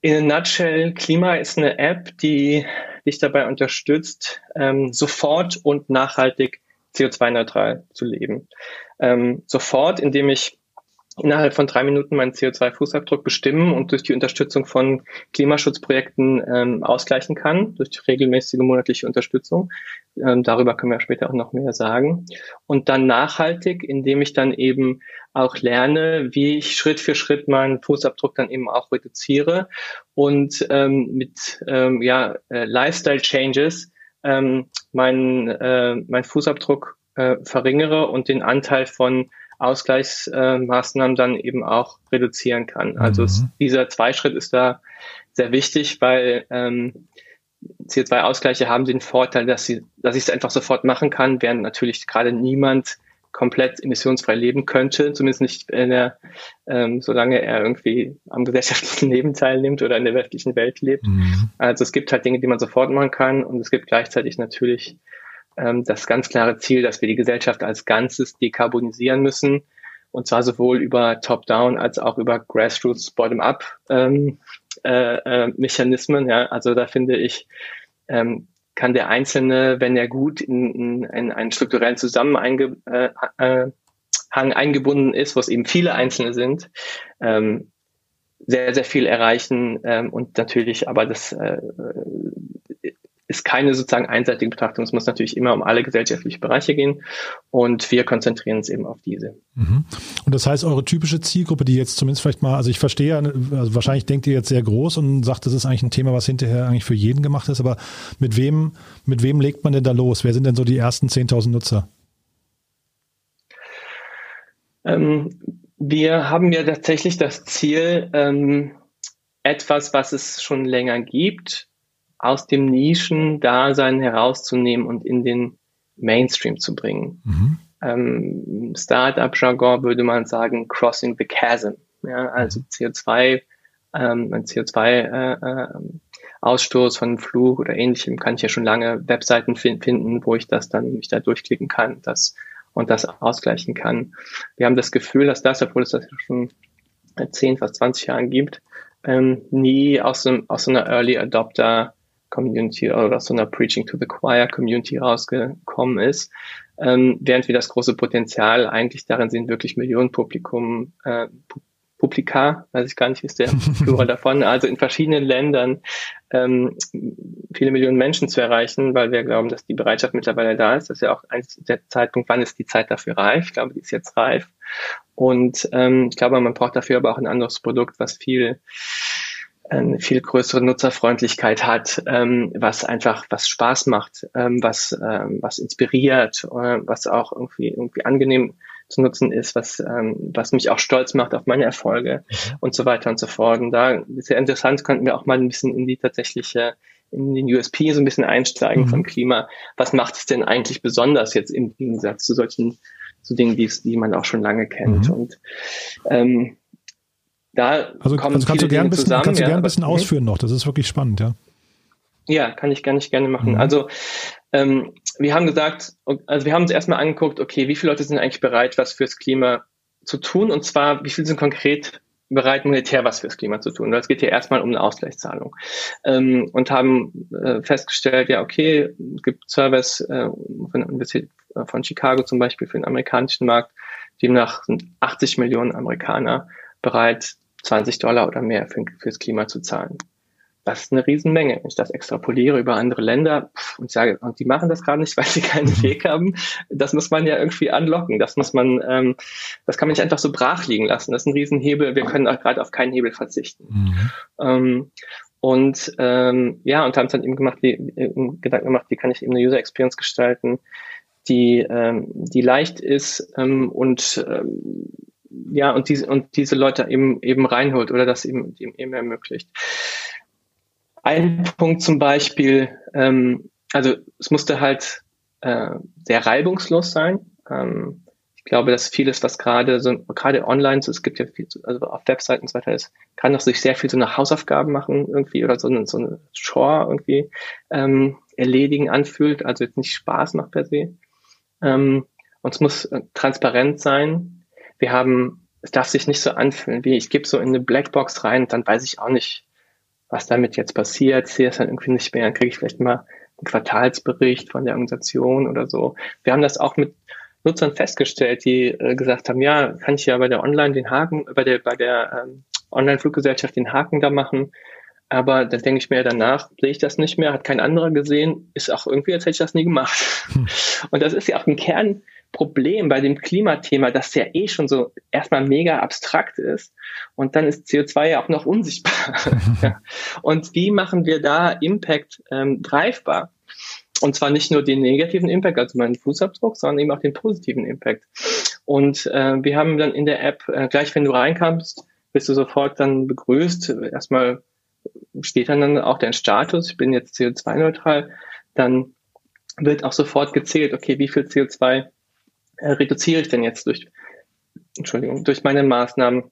in a nutshell, Klima ist eine App, die dich dabei unterstützt, ähm, sofort und nachhaltig CO2-neutral zu leben. Ähm, sofort, indem ich innerhalb von drei Minuten meinen CO2-Fußabdruck bestimmen und durch die Unterstützung von Klimaschutzprojekten ähm, ausgleichen kann, durch regelmäßige monatliche Unterstützung. Ähm, darüber können wir später auch noch mehr sagen. Und dann nachhaltig, indem ich dann eben auch lerne, wie ich Schritt für Schritt meinen Fußabdruck dann eben auch reduziere und ähm, mit ähm, ja, äh, Lifestyle-Changes ähm, meinen äh, mein Fußabdruck äh, verringere und den Anteil von Ausgleichsmaßnahmen dann eben auch reduzieren kann. Also mhm. es, dieser Zweischritt ist da sehr wichtig, weil ähm, CO2-Ausgleiche haben den Vorteil, dass sie, dass ich es einfach sofort machen kann, während natürlich gerade niemand komplett emissionsfrei leben könnte, zumindest nicht in der, ähm, solange er irgendwie am gesellschaftlichen <laughs> Leben teilnimmt oder in der westlichen Welt lebt. Mhm. Also es gibt halt Dinge, die man sofort machen kann und es gibt gleichzeitig natürlich ähm, das ganz klare Ziel, dass wir die Gesellschaft als Ganzes dekarbonisieren müssen. Und zwar sowohl über Top-Down als auch über Grassroots Bottom-up ähm, äh, äh, Mechanismen. Ja, also da finde ich, ähm, kann der Einzelne, wenn er gut in, in, in einen strukturellen Zusammenhang äh, äh, eingebunden ist, wo es eben viele Einzelne sind, ähm, sehr, sehr viel erreichen ähm, und natürlich aber das äh, ist keine sozusagen einseitige Betrachtung. Es muss natürlich immer um alle gesellschaftlichen Bereiche gehen und wir konzentrieren uns eben auf diese. Mhm. Und das heißt, eure typische Zielgruppe, die jetzt zumindest vielleicht mal, also ich verstehe, also wahrscheinlich denkt ihr jetzt sehr groß und sagt, das ist eigentlich ein Thema, was hinterher eigentlich für jeden gemacht ist, aber mit wem, mit wem legt man denn da los? Wer sind denn so die ersten 10.000 Nutzer? Ähm, wir haben ja tatsächlich das Ziel, ähm, etwas, was es schon länger gibt, aus dem Nischen-Dasein herauszunehmen und in den Mainstream zu bringen. Mhm. Ähm, Startup-Jargon würde man sagen, crossing the chasm. Ja, also CO2, ähm, ein CO2-Ausstoß äh, äh, von Flug oder ähnlichem kann ich ja schon lange Webseiten finden, wo ich das dann mich da durchklicken kann, das und das ausgleichen kann. Wir haben das Gefühl, dass das, obwohl es das schon 10, fast 20 Jahren gibt, ähm, nie aus so, aus so einer Early Adopter Community oder aus so einer Preaching to the Choir Community rausgekommen ist, ähm, während wir das große Potenzial eigentlich darin sehen, wirklich Millionen Publikum, äh, Publika, weiß ich gar nicht, ist der <laughs> Plural davon, also in verschiedenen Ländern ähm, viele Millionen Menschen zu erreichen, weil wir glauben, dass die Bereitschaft mittlerweile da ist. Das ist ja auch ein der Zeitpunkt, wann ist die Zeit dafür reif? Ich glaube, die ist jetzt reif. Und ähm, ich glaube, man braucht dafür aber auch ein anderes Produkt, was viel eine viel größere Nutzerfreundlichkeit hat, ähm, was einfach was Spaß macht, ähm, was ähm, was inspiriert, äh, was auch irgendwie irgendwie angenehm zu nutzen ist, was ähm, was mich auch stolz macht auf meine Erfolge mhm. und so weiter und so fort. Und da ist ja interessant, könnten wir auch mal ein bisschen in die tatsächliche in den USP so ein bisschen einsteigen mhm. vom Klima. Was macht es denn eigentlich besonders jetzt im Gegensatz zu solchen zu Dingen, die, die man auch schon lange kennt? Mhm. Und ähm, da also, kommen also kannst du gerne ein bisschen, zusammen, kannst du gerne ein bisschen ausführen noch. Das ist wirklich spannend, ja. Ja, kann ich gar nicht gerne machen. Mhm. Also ähm, wir haben gesagt, also wir haben uns erstmal angeguckt, okay, wie viele Leute sind eigentlich bereit, was fürs Klima zu tun? Und zwar, wie viele sind konkret bereit, monetär was fürs Klima zu tun? Weil es geht hier erstmal um eine Ausgleichszahlung. Ähm, und haben äh, festgestellt, ja, okay, es gibt Service äh, von, von Chicago zum Beispiel für den amerikanischen Markt. Demnach sind 80 Millionen Amerikaner bereit, 20 Dollar oder mehr für, fürs Klima zu zahlen. Das ist eine Riesenmenge. Wenn ich das extrapoliere über andere Länder und sage, und die machen das gerade nicht, <laughs> weil sie keinen mhm. Weg haben, das muss man ja irgendwie anlocken. Das muss man, ähm, das kann man nicht einfach so brach liegen lassen. Das ist ein Riesenhebel. Wir können auch gerade auf keinen Hebel verzichten. Mhm. Ähm, und ähm, ja, und haben es dann eben gemacht, wie, äh, Gedanken gemacht, wie kann ich eben eine User Experience gestalten, die, ähm, die leicht ist ähm, und ähm, ja, und diese, und diese Leute eben, eben reinholt oder das eben, eben ermöglicht. Ein Punkt zum Beispiel, ähm, also es musste halt äh, sehr reibungslos sein. Ähm, ich glaube, dass vieles, was gerade so, gerade online, so, es gibt ja viel, also auf Webseiten und so weiter, es kann doch sich sehr viel so nach Hausaufgaben machen irgendwie oder so so eine Chore irgendwie ähm, erledigen anfühlt, also jetzt nicht Spaß macht per se. Ähm, und es muss äh, transparent sein wir haben, es darf sich nicht so anfühlen, wie ich gebe so in eine Blackbox rein und dann weiß ich auch nicht, was damit jetzt passiert, sehe es dann irgendwie nicht mehr, dann kriege ich vielleicht mal einen Quartalsbericht von der Organisation oder so. Wir haben das auch mit Nutzern festgestellt, die äh, gesagt haben, ja, kann ich ja bei der Online den Haken, bei der, bei der ähm, Online-Fluggesellschaft den Haken da machen. Aber dann denke ich mir danach, sehe ich das nicht mehr, hat kein anderer gesehen, ist auch irgendwie, als hätte ich das nie gemacht. Hm. Und das ist ja auch ein Kern Problem bei dem Klimathema, das ja eh schon so erstmal mega abstrakt ist und dann ist CO2 ja auch noch unsichtbar. <laughs> ja. Und wie machen wir da Impact ähm, greifbar? Und zwar nicht nur den negativen Impact, also meinen Fußabdruck, sondern eben auch den positiven Impact. Und äh, wir haben dann in der App, äh, gleich wenn du reinkamst, bist du sofort dann begrüßt. Erstmal steht dann, dann auch dein Status, ich bin jetzt CO2-neutral. Dann wird auch sofort gezählt, okay, wie viel CO2 äh, reduziere ich denn jetzt durch, Entschuldigung, durch meine Maßnahmen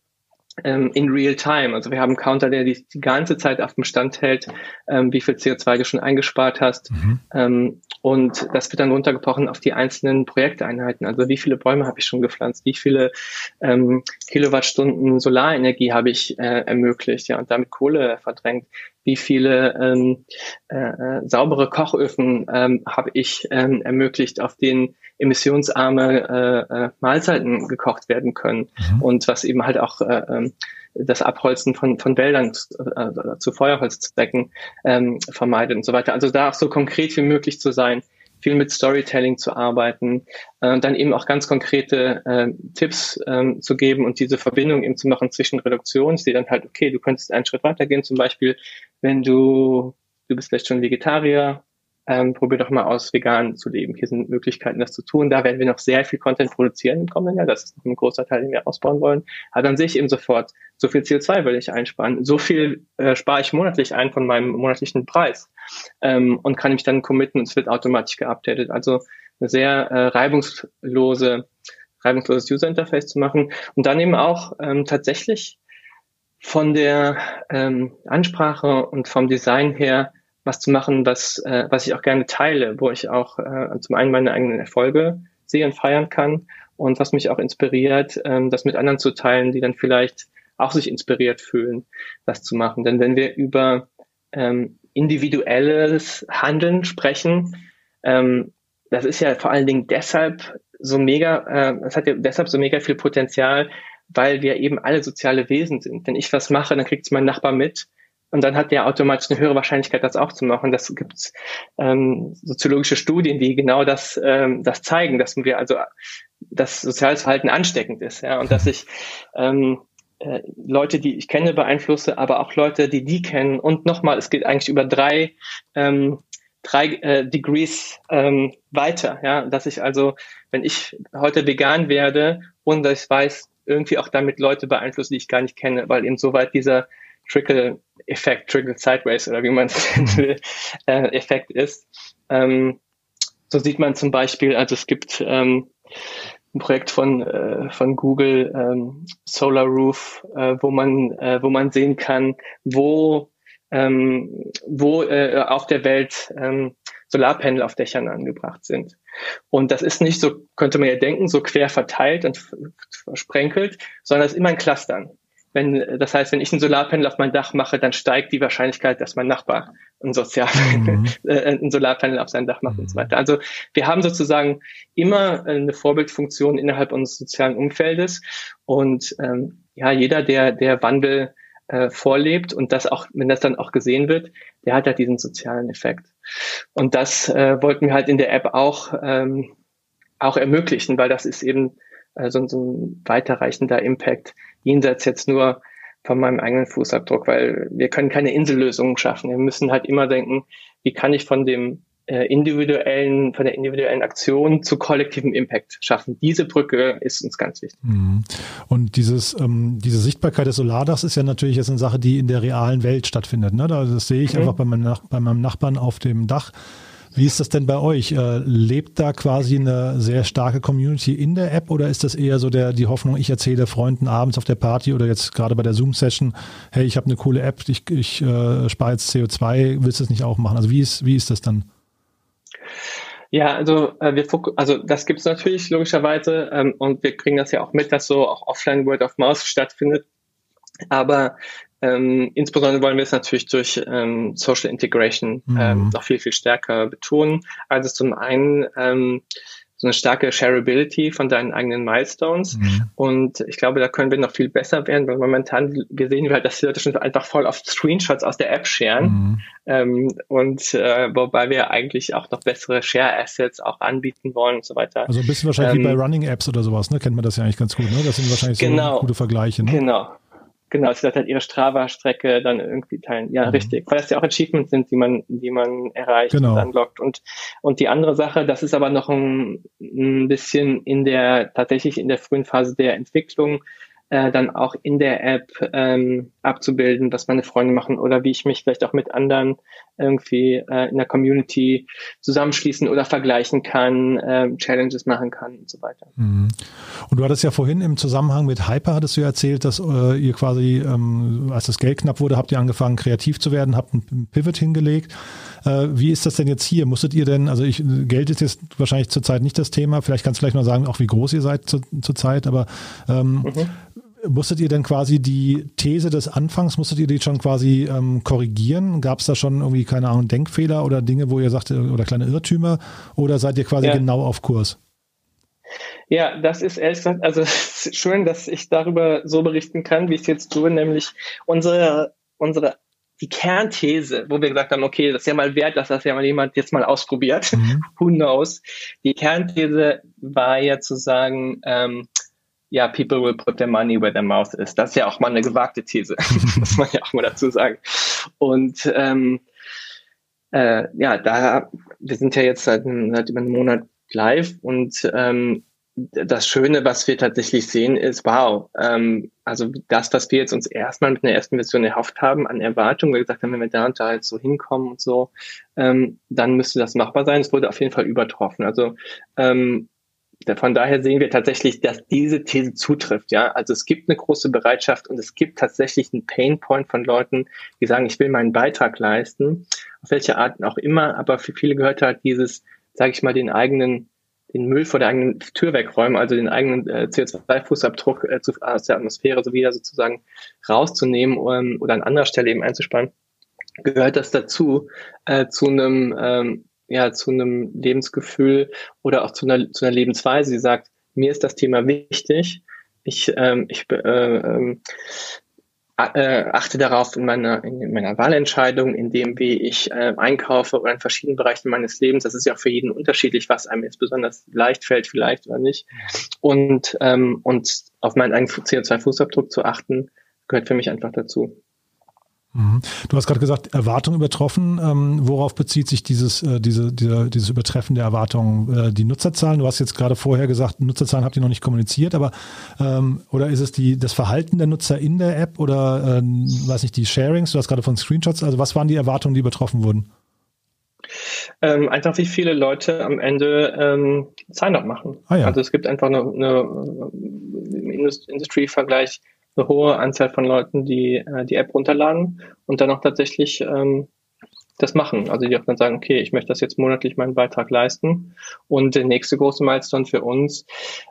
ähm, in real time. Also wir haben einen Counter, der die, die ganze Zeit auf dem Stand hält, ähm, wie viel CO2 du schon eingespart hast. Mhm. Ähm, und das wird dann runtergebrochen auf die einzelnen Projekteinheiten. Also wie viele Bäume habe ich schon gepflanzt, wie viele ähm, Kilowattstunden Solarenergie habe ich äh, ermöglicht, ja, und damit Kohle verdrängt. Wie viele ähm, äh, äh saubere Kochöfen ähm, habe ich ähm, ermöglicht, auf denen emissionsarme äh, äh, Mahlzeiten gekocht werden können mhm. und was eben halt auch äh, ähm, das Abholzen von, von Wäldern äh, zu Feuerholzzwecken ähm, vermeidet und so weiter. Also da auch so konkret wie möglich zu sein, viel mit Storytelling zu arbeiten, äh, dann eben auch ganz konkrete äh, Tipps äh, zu geben und diese Verbindung eben zu machen zwischen Reduktion. Ich sehe dann halt, okay, du könntest einen Schritt weitergehen, zum Beispiel, wenn du, du bist vielleicht schon Vegetarier, ähm, probier doch mal aus, vegan zu leben. Hier sind Möglichkeiten, das zu tun. Da werden wir noch sehr viel Content produzieren im kommenden Jahr. Das ist noch ein großer Teil, den wir ausbauen wollen. Aber dann sehe ich eben sofort, so viel CO2 will ich einsparen. So viel äh, spare ich monatlich ein von meinem monatlichen Preis ähm, und kann mich dann committen und es wird automatisch geupdatet. Also eine sehr äh, reibungslose, reibungsloses User Interface zu machen und dann eben auch ähm, tatsächlich von der ähm, Ansprache und vom Design her was zu machen, was, äh, was ich auch gerne teile, wo ich auch äh, zum einen meine eigenen Erfolge sehe und feiern kann und was mich auch inspiriert, ähm, das mit anderen zu teilen, die dann vielleicht auch sich inspiriert fühlen, das zu machen. Denn wenn wir über ähm, individuelles Handeln sprechen, ähm, das ist ja vor allen Dingen deshalb so mega, äh, das hat ja deshalb so mega viel Potenzial, weil wir eben alle soziale Wesen sind. Wenn ich was mache, dann kriegt es mein Nachbar mit und dann hat der automatisch eine höhere Wahrscheinlichkeit, das auch zu machen. Das gibt ähm, soziologische Studien, die genau das, ähm, das zeigen, dass wir also dass soziales Verhalten ansteckend ist, ja, und dass ich ähm, äh, Leute, die ich kenne, beeinflusse, aber auch Leute, die die kennen. Und nochmal, es geht eigentlich über drei ähm, drei äh, Degrees ähm, weiter, ja, dass ich also, wenn ich heute vegan werde und ich weiß, irgendwie auch damit Leute beeinflusse, die ich gar nicht kenne, weil eben soweit dieser Trickle-Effekt, Trickle Sideways oder wie man es <laughs> nennen will, äh, Effekt ist. Ähm, so sieht man zum Beispiel, also es gibt ähm, ein Projekt von, äh, von Google, ähm, Solar Roof, äh, wo man, äh, wo man sehen kann, wo, ähm, wo äh, auf der Welt ähm, Solarpanel auf Dächern angebracht sind. Und das ist nicht so, könnte man ja denken, so quer verteilt und versprenkelt, sondern es ist immer ein Clustern wenn, das heißt, wenn ich ein Solarpanel auf mein Dach mache, dann steigt die Wahrscheinlichkeit, dass mein Nachbar ein, Sozial mhm. <laughs> Äh, ein Solarpanel auf sein Dach macht mhm. und so weiter. Also wir haben sozusagen immer eine Vorbildfunktion innerhalb unseres sozialen Umfeldes und ähm, ja, jeder, der der Wandel äh, vorlebt und das auch, wenn das dann auch gesehen wird, der hat halt diesen sozialen Effekt. Und das äh, wollten wir halt in der App auch ähm, auch ermöglichen, weil das ist eben äh, so, so ein weiterreichender Impact jenseits jetzt nur von meinem eigenen Fußabdruck, weil wir können keine Insellösungen schaffen. Wir müssen halt immer denken, wie kann ich von dem äh, individuellen, von der individuellen Aktion zu kollektivem Impact schaffen. Diese Brücke ist uns ganz wichtig. Mhm. Und dieses, ähm, diese Sichtbarkeit des Solardachs ist ja natürlich jetzt eine Sache, die in der realen Welt stattfindet. Ne? Das sehe ich mhm. einfach bei meinem, bei meinem Nachbarn auf dem Dach wie ist das denn bei euch? Äh, lebt da quasi eine sehr starke Community in der App oder ist das eher so der, die Hoffnung, ich erzähle Freunden abends auf der Party oder jetzt gerade bei der Zoom-Session, hey, ich habe eine coole App, ich, ich äh, spare jetzt CO2, willst du das nicht auch machen? Also wie ist, wie ist das dann? Ja, also äh, wir also das gibt es natürlich logischerweise ähm, und wir kriegen das ja auch mit, dass so auch offline Word of Mouse stattfindet. Aber ähm, insbesondere wollen wir es natürlich durch ähm, Social Integration ähm, mhm. noch viel, viel stärker betonen. Also zum einen ähm, so eine starke Shareability von deinen eigenen Milestones. Mhm. Und ich glaube, da können wir noch viel besser werden, weil momentan, wir sehen halt, dass die Leute schon einfach voll auf Screenshots aus der App sharen. Mhm. Ähm, und äh, wobei wir eigentlich auch noch bessere Share-Assets auch anbieten wollen und so weiter. Also ein bisschen wahrscheinlich ähm, wie bei Running Apps oder sowas, ne? Kennt man das ja eigentlich ganz gut, ne? Das sind wahrscheinlich so genau, gute Vergleiche, ne? Genau. Genau, sie hat halt ihre Strava-Strecke dann irgendwie teilen. Ja, mhm. richtig. Weil das ja auch Achievements sind, die man, die man erreicht genau. und anlockt. Und, und die andere Sache, das ist aber noch ein, ein bisschen in der, tatsächlich in der frühen Phase der Entwicklung, äh, dann auch in der App ähm, abzubilden, was meine Freunde machen oder wie ich mich vielleicht auch mit anderen irgendwie äh, in der Community zusammenschließen oder vergleichen kann, äh, Challenges machen kann und so weiter. Mhm. Und du hattest ja vorhin im Zusammenhang mit Hyper, hattest du ja erzählt, dass äh, ihr quasi, ähm, als das Geld knapp wurde, habt ihr angefangen kreativ zu werden, habt einen Pivot hingelegt. Äh, wie ist das denn jetzt hier? Musstet ihr denn, also ich, Geld ist jetzt wahrscheinlich zurzeit nicht das Thema, vielleicht kannst du gleich noch sagen, auch wie groß ihr seid zu, zurzeit, aber ähm, mhm Musstet ihr denn quasi die These des Anfangs, musstet ihr die schon quasi ähm, korrigieren? Gab es da schon irgendwie, keine Ahnung, Denkfehler oder Dinge, wo ihr sagt, oder kleine Irrtümer? Oder seid ihr quasi ja. genau auf Kurs? Ja, das ist ehrlich gesagt, also <laughs> schön, dass ich darüber so berichten kann, wie ich es jetzt tue, nämlich unsere, unsere, die Kernthese, wo wir gesagt haben, okay, das ist ja mal wert, dass das ja mal jemand jetzt mal ausprobiert. Mhm. <laughs> Who knows? Die Kernthese war ja zu sagen, ähm, ja, people will put their money where their mouth is. Das ist ja auch mal eine gewagte These, <laughs> muss man ja auch mal dazu sagen. Und ähm, äh, ja, da, wir sind ja jetzt seit, seit über einem Monat live und ähm, das Schöne, was wir tatsächlich sehen, ist, wow, ähm, also das, was wir jetzt uns erstmal mit einer ersten Version erhofft haben an Erwartungen, wir gesagt haben, wenn wir da und da jetzt so hinkommen und so, ähm, dann müsste das machbar sein. Es wurde auf jeden Fall übertroffen. Also ähm, von daher sehen wir tatsächlich, dass diese These zutrifft. Ja, also es gibt eine große Bereitschaft und es gibt tatsächlich einen Painpoint von Leuten, die sagen, ich will meinen Beitrag leisten, auf welche Art auch immer. Aber für viele gehört halt dieses, sage ich mal, den eigenen den Müll vor der eigenen Tür wegräumen, also den eigenen äh, CO2-Fußabdruck äh, aus der Atmosphäre so wieder sozusagen rauszunehmen um, oder an anderer Stelle eben einzusparen, gehört das dazu, äh, zu einem ähm, ja zu einem Lebensgefühl oder auch zu einer, zu einer Lebensweise, die sagt, mir ist das Thema wichtig, ich, ähm, ich äh, äh, äh, achte darauf in meiner, in meiner Wahlentscheidung, in dem, wie ich äh, einkaufe oder in verschiedenen Bereichen meines Lebens. Das ist ja auch für jeden unterschiedlich, was einem jetzt besonders leicht fällt, vielleicht oder nicht. Und, ähm, und auf meinen eigenen CO2-Fußabdruck zu achten, gehört für mich einfach dazu. Mhm. Du hast gerade gesagt, Erwartungen übertroffen. Ähm, worauf bezieht sich dieses, äh, diese, diese, dieses Übertreffen der Erwartungen? Äh, die Nutzerzahlen? Du hast jetzt gerade vorher gesagt, Nutzerzahlen habt ihr noch nicht kommuniziert, aber ähm, oder ist es die, das Verhalten der Nutzer in der App oder ähm, weiß nicht, die Sharings? Du hast gerade von Screenshots. Also was waren die Erwartungen, die übertroffen wurden? Ähm, einfach wie viele Leute am Ende ähm, Sign-up machen. Ah, ja. Also es gibt einfach eine, eine im Industry-Vergleich eine hohe Anzahl von Leuten, die äh, die App runterladen und dann auch tatsächlich ähm, das machen. Also die auch dann sagen, okay, ich möchte das jetzt monatlich meinen Beitrag leisten. Und der nächste große Milestone für uns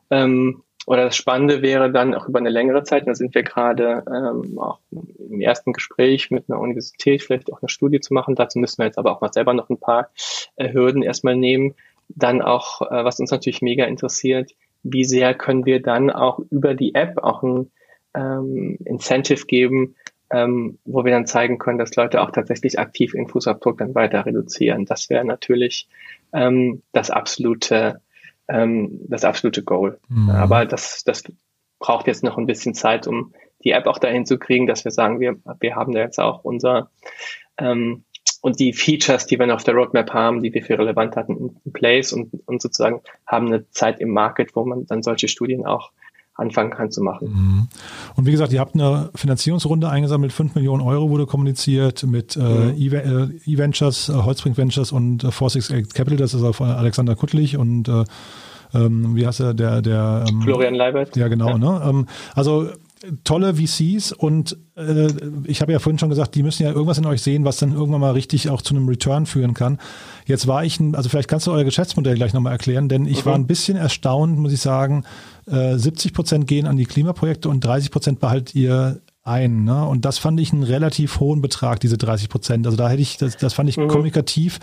ähm, oder das Spannende wäre dann auch über eine längere Zeit, da sind wir gerade ähm, auch im ersten Gespräch mit einer Universität, vielleicht auch eine Studie zu machen. Dazu müssen wir jetzt aber auch mal selber noch ein paar äh, Hürden erstmal nehmen. Dann auch, äh, was uns natürlich mega interessiert, wie sehr können wir dann auch über die App auch ein ähm, Incentive geben, ähm, wo wir dann zeigen können, dass Leute auch tatsächlich aktiv ihren Fußabdruck dann weiter reduzieren. Das wäre natürlich ähm, das absolute, ähm, das absolute Goal. Mhm. Aber das, das braucht jetzt noch ein bisschen Zeit, um die App auch dahin zu kriegen, dass wir sagen, wir, wir haben da jetzt auch unser ähm, und die Features, die wir noch auf der Roadmap haben, die wir für relevant hatten, in place und, und sozusagen haben eine Zeit im Market, wo man dann solche Studien auch anfangen kann zu machen. Mhm. Und wie gesagt, ihr habt eine Finanzierungsrunde eingesammelt, 5 Millionen Euro wurde kommuniziert mit äh, mhm. äh, E-Ventures, äh, Holzbrink Ventures und äh, 46 Capital, das ist auf Alexander Kuttlich und äh, ähm, wie heißt er, der, der ähm, Florian Leibert. Ja, genau. Ja. Ne? Ähm, also tolle VCs und äh, ich habe ja vorhin schon gesagt, die müssen ja irgendwas in euch sehen, was dann irgendwann mal richtig auch zu einem Return führen kann. Jetzt war ich, ein, also vielleicht kannst du euer Geschäftsmodell gleich nochmal erklären, denn ich mhm. war ein bisschen erstaunt, muss ich sagen, äh, 70 Prozent gehen an die Klimaprojekte und 30 Prozent behaltet ihr ein. Ne? Und das fand ich einen relativ hohen Betrag, diese 30 Prozent. Also da hätte ich, das, das fand ich mhm. kommunikativ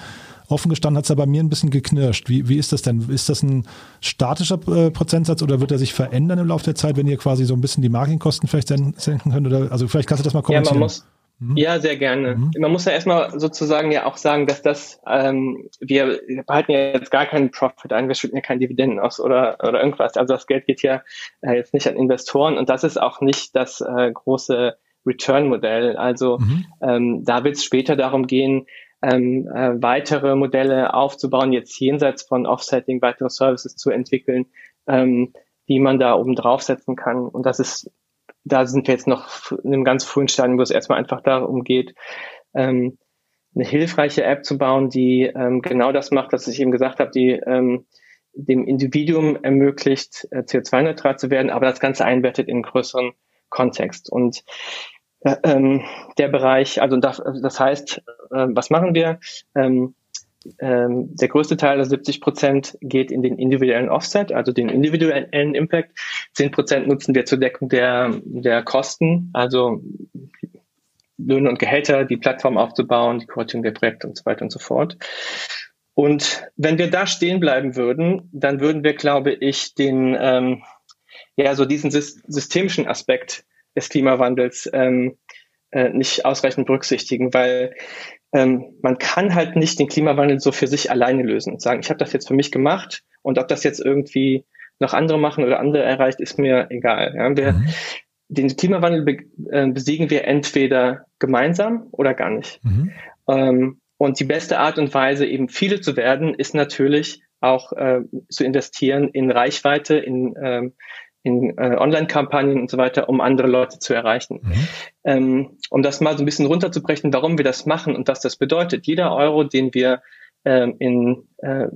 Offen gestanden hat es ja bei mir ein bisschen geknirscht. Wie, wie ist das denn? Ist das ein statischer äh, Prozentsatz oder wird er sich verändern im Laufe der Zeit, wenn ihr quasi so ein bisschen die Marketingkosten vielleicht senken könnt? Oder, also vielleicht kannst du das mal kommentieren. Ja, man muss, mhm. ja, sehr gerne. Mhm. Man muss ja erstmal sozusagen ja auch sagen, dass das, ähm, wir behalten ja jetzt gar keinen Profit ein, wir schütten ja keine Dividenden aus oder, oder irgendwas. Also das Geld geht ja äh, jetzt nicht an Investoren und das ist auch nicht das äh, große Return-Modell. Also mhm. ähm, da wird es später darum gehen, ähm, äh, weitere Modelle aufzubauen, jetzt jenseits von Offsetting, weitere Services zu entwickeln, ähm, die man da oben draufsetzen kann. Und das ist, da sind wir jetzt noch in einem ganz frühen Stadium, wo es erstmal einfach darum geht, ähm, eine hilfreiche App zu bauen, die ähm, genau das macht, was ich eben gesagt habe, die ähm, dem Individuum ermöglicht, äh, CO2-neutral zu werden, aber das Ganze einbettet in einen größeren Kontext. Und ähm, der Bereich, also das, das heißt, äh, was machen wir? Ähm, ähm, der größte Teil, also 70 Prozent, geht in den individuellen Offset, also den individuellen Impact. 10 Prozent nutzen wir zur Deckung der, der Kosten, also Löhne und Gehälter, die Plattform aufzubauen, die Koordinierung der Projekte und so weiter und so fort. Und wenn wir da stehen bleiben würden, dann würden wir, glaube ich, den, ähm, ja, so diesen systemischen Aspekt des Klimawandels ähm, äh, nicht ausreichend berücksichtigen, weil ähm, man kann halt nicht den Klimawandel so für sich alleine lösen und sagen, ich habe das jetzt für mich gemacht und ob das jetzt irgendwie noch andere machen oder andere erreicht, ist mir egal. Ja, wir, mhm. Den Klimawandel be äh, besiegen wir entweder gemeinsam oder gar nicht. Mhm. Ähm, und die beste Art und Weise, eben viele zu werden, ist natürlich auch äh, zu investieren in Reichweite, in, ähm, in äh, Online-Kampagnen und so weiter, um andere Leute zu erreichen. Mhm. Ähm, um das mal so ein bisschen runterzubrechen, warum wir das machen und was das bedeutet. Jeder Euro, den wir ähm, in äh,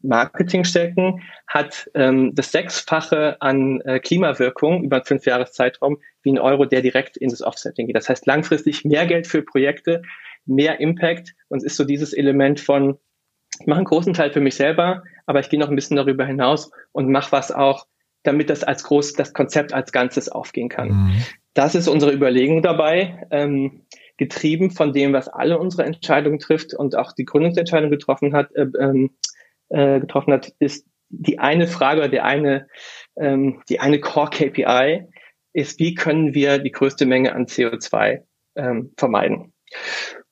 Marketing stecken, hat ähm, das Sechsfache an äh, Klimawirkung über einen Fünfjahreszeitraum wie ein Euro, der direkt in das Offsetting geht. Das heißt langfristig mehr Geld für Projekte, mehr Impact und es ist so dieses Element von, ich mache einen großen Teil für mich selber, aber ich gehe noch ein bisschen darüber hinaus und mache was auch, damit das als groß, das Konzept als Ganzes aufgehen kann. Mhm. Das ist unsere Überlegung dabei, ähm, getrieben von dem, was alle unsere Entscheidungen trifft und auch die Gründungsentscheidung getroffen hat, äh, ähm, äh, getroffen hat, ist die eine Frage oder der eine, ähm, die eine Core KPI ist, wie können wir die größte Menge an CO2 ähm, vermeiden?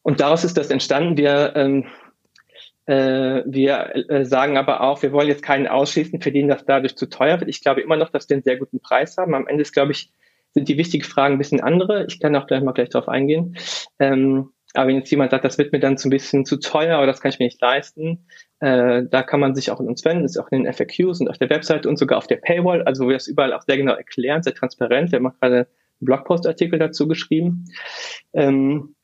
Und daraus ist das entstanden. Wir, ähm, äh, wir äh, sagen aber auch, wir wollen jetzt keinen ausschließen, für den das dadurch zu teuer wird. Ich glaube immer noch, dass wir einen sehr guten Preis haben. Am Ende ist, glaube ich, sind die wichtigen Fragen ein bisschen andere. Ich kann auch gleich mal gleich darauf eingehen. Ähm, aber wenn jetzt jemand sagt, das wird mir dann so ein bisschen zu teuer oder das kann ich mir nicht leisten, äh, da kann man sich auch in uns wenden, das ist auch in den FAQs und auf der Webseite und sogar auf der Paywall, also wo wir das überall auch sehr genau erklären, sehr transparent. Wir haben auch gerade einen Blogpost-Artikel dazu geschrieben. Ähm,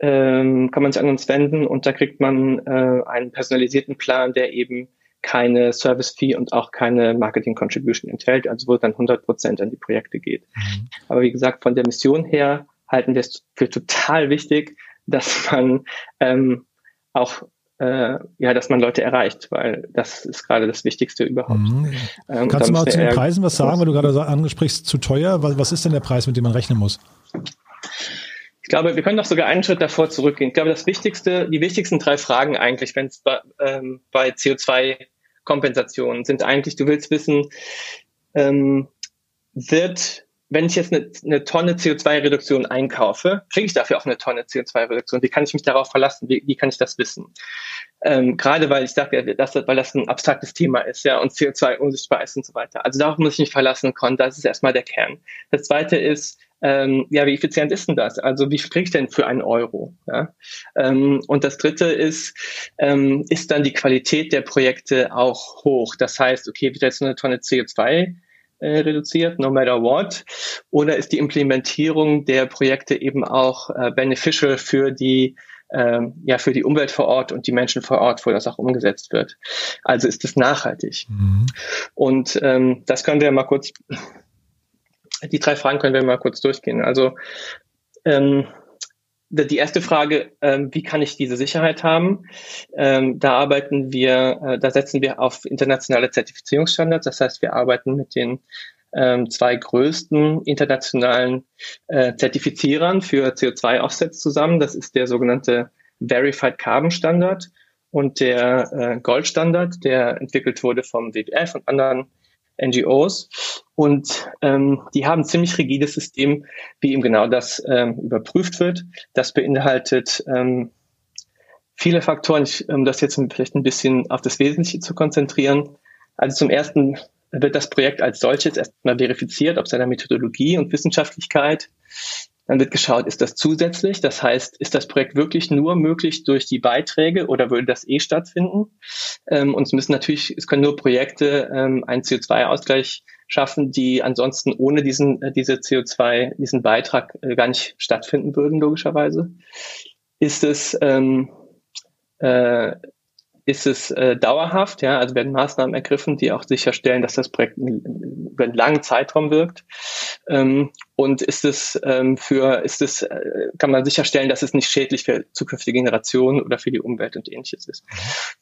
ähm, kann man sich an uns wenden und da kriegt man äh, einen personalisierten Plan, der eben keine Service Fee und auch keine Marketing Contribution enthält, also wo dann 100 Prozent an die Projekte geht. Mhm. Aber wie gesagt, von der Mission her halten wir es für total wichtig, dass man ähm, auch äh, ja, dass man Leute erreicht, weil das ist gerade das Wichtigste überhaupt. Mhm. Ähm, Kannst du mal zu den Preisen was sagen, weil du gerade ansprichst, zu teuer? Was, was ist denn der Preis, mit dem man rechnen muss? Ich glaube, wir können doch sogar einen Schritt davor zurückgehen. Ich glaube, das Wichtigste, die wichtigsten drei Fragen eigentlich, wenn es bei, ähm, bei CO2-Kompensationen sind eigentlich, du willst wissen, ähm, wird wenn ich jetzt eine, eine Tonne CO2-Reduktion einkaufe, kriege ich dafür auch eine Tonne CO2-Reduktion. Wie kann ich mich darauf verlassen? Wie, wie kann ich das wissen? Ähm, gerade weil ich sage, dass, weil das ein abstraktes Thema ist, ja, und CO2 unsichtbar ist und so weiter. Also darauf muss ich mich verlassen können. Das ist erstmal der Kern. Das zweite ist, ähm, ja, wie effizient ist denn das? Also wie viel kriege ich denn für einen Euro? Ja? Ähm, und das dritte ist, ähm, ist dann die Qualität der Projekte auch hoch? Das heißt, okay, wieder jetzt eine Tonne CO2 äh, reduziert, no matter what? Oder ist die Implementierung der Projekte eben auch äh, beneficial für die ähm, ja für die Umwelt vor Ort und die Menschen vor Ort, wo das auch umgesetzt wird. Also ist es nachhaltig. Mhm. Und ähm, das können wir mal kurz, die drei Fragen können wir mal kurz durchgehen. Also ähm, die erste Frage, ähm, wie kann ich diese Sicherheit haben? Ähm, da arbeiten wir, äh, da setzen wir auf internationale Zertifizierungsstandards. Das heißt, wir arbeiten mit den ähm, zwei größten internationalen äh, Zertifizierern für CO2-Offsets zusammen. Das ist der sogenannte Verified Carbon Standard und der äh, Gold Standard, der entwickelt wurde vom WWF und anderen NGOs. Und ähm, die haben ein ziemlich rigides System, wie eben genau das ähm, überprüft wird. Das beinhaltet ähm, viele Faktoren, ich, um das jetzt vielleicht ein bisschen auf das Wesentliche zu konzentrieren. Also zum ersten wird das Projekt als solches erstmal verifiziert, ob seiner Methodologie und Wissenschaftlichkeit. Dann wird geschaut, ist das zusätzlich? Das heißt, ist das Projekt wirklich nur möglich durch die Beiträge oder würde das eh stattfinden? Ähm, und es müssen natürlich, es können nur Projekte ähm, einen CO2-Ausgleich schaffen, die ansonsten ohne diesen, äh, diese CO2, diesen Beitrag äh, gar nicht stattfinden würden, logischerweise. Ist es, ähm, äh, ist es äh, dauerhaft, ja, also werden Maßnahmen ergriffen, die auch sicherstellen, dass das Projekt über einen langen Zeitraum wirkt. Ähm, und ist es ähm, für, ist es, äh, kann man sicherstellen, dass es nicht schädlich für zukünftige Generationen oder für die Umwelt und ähnliches ist.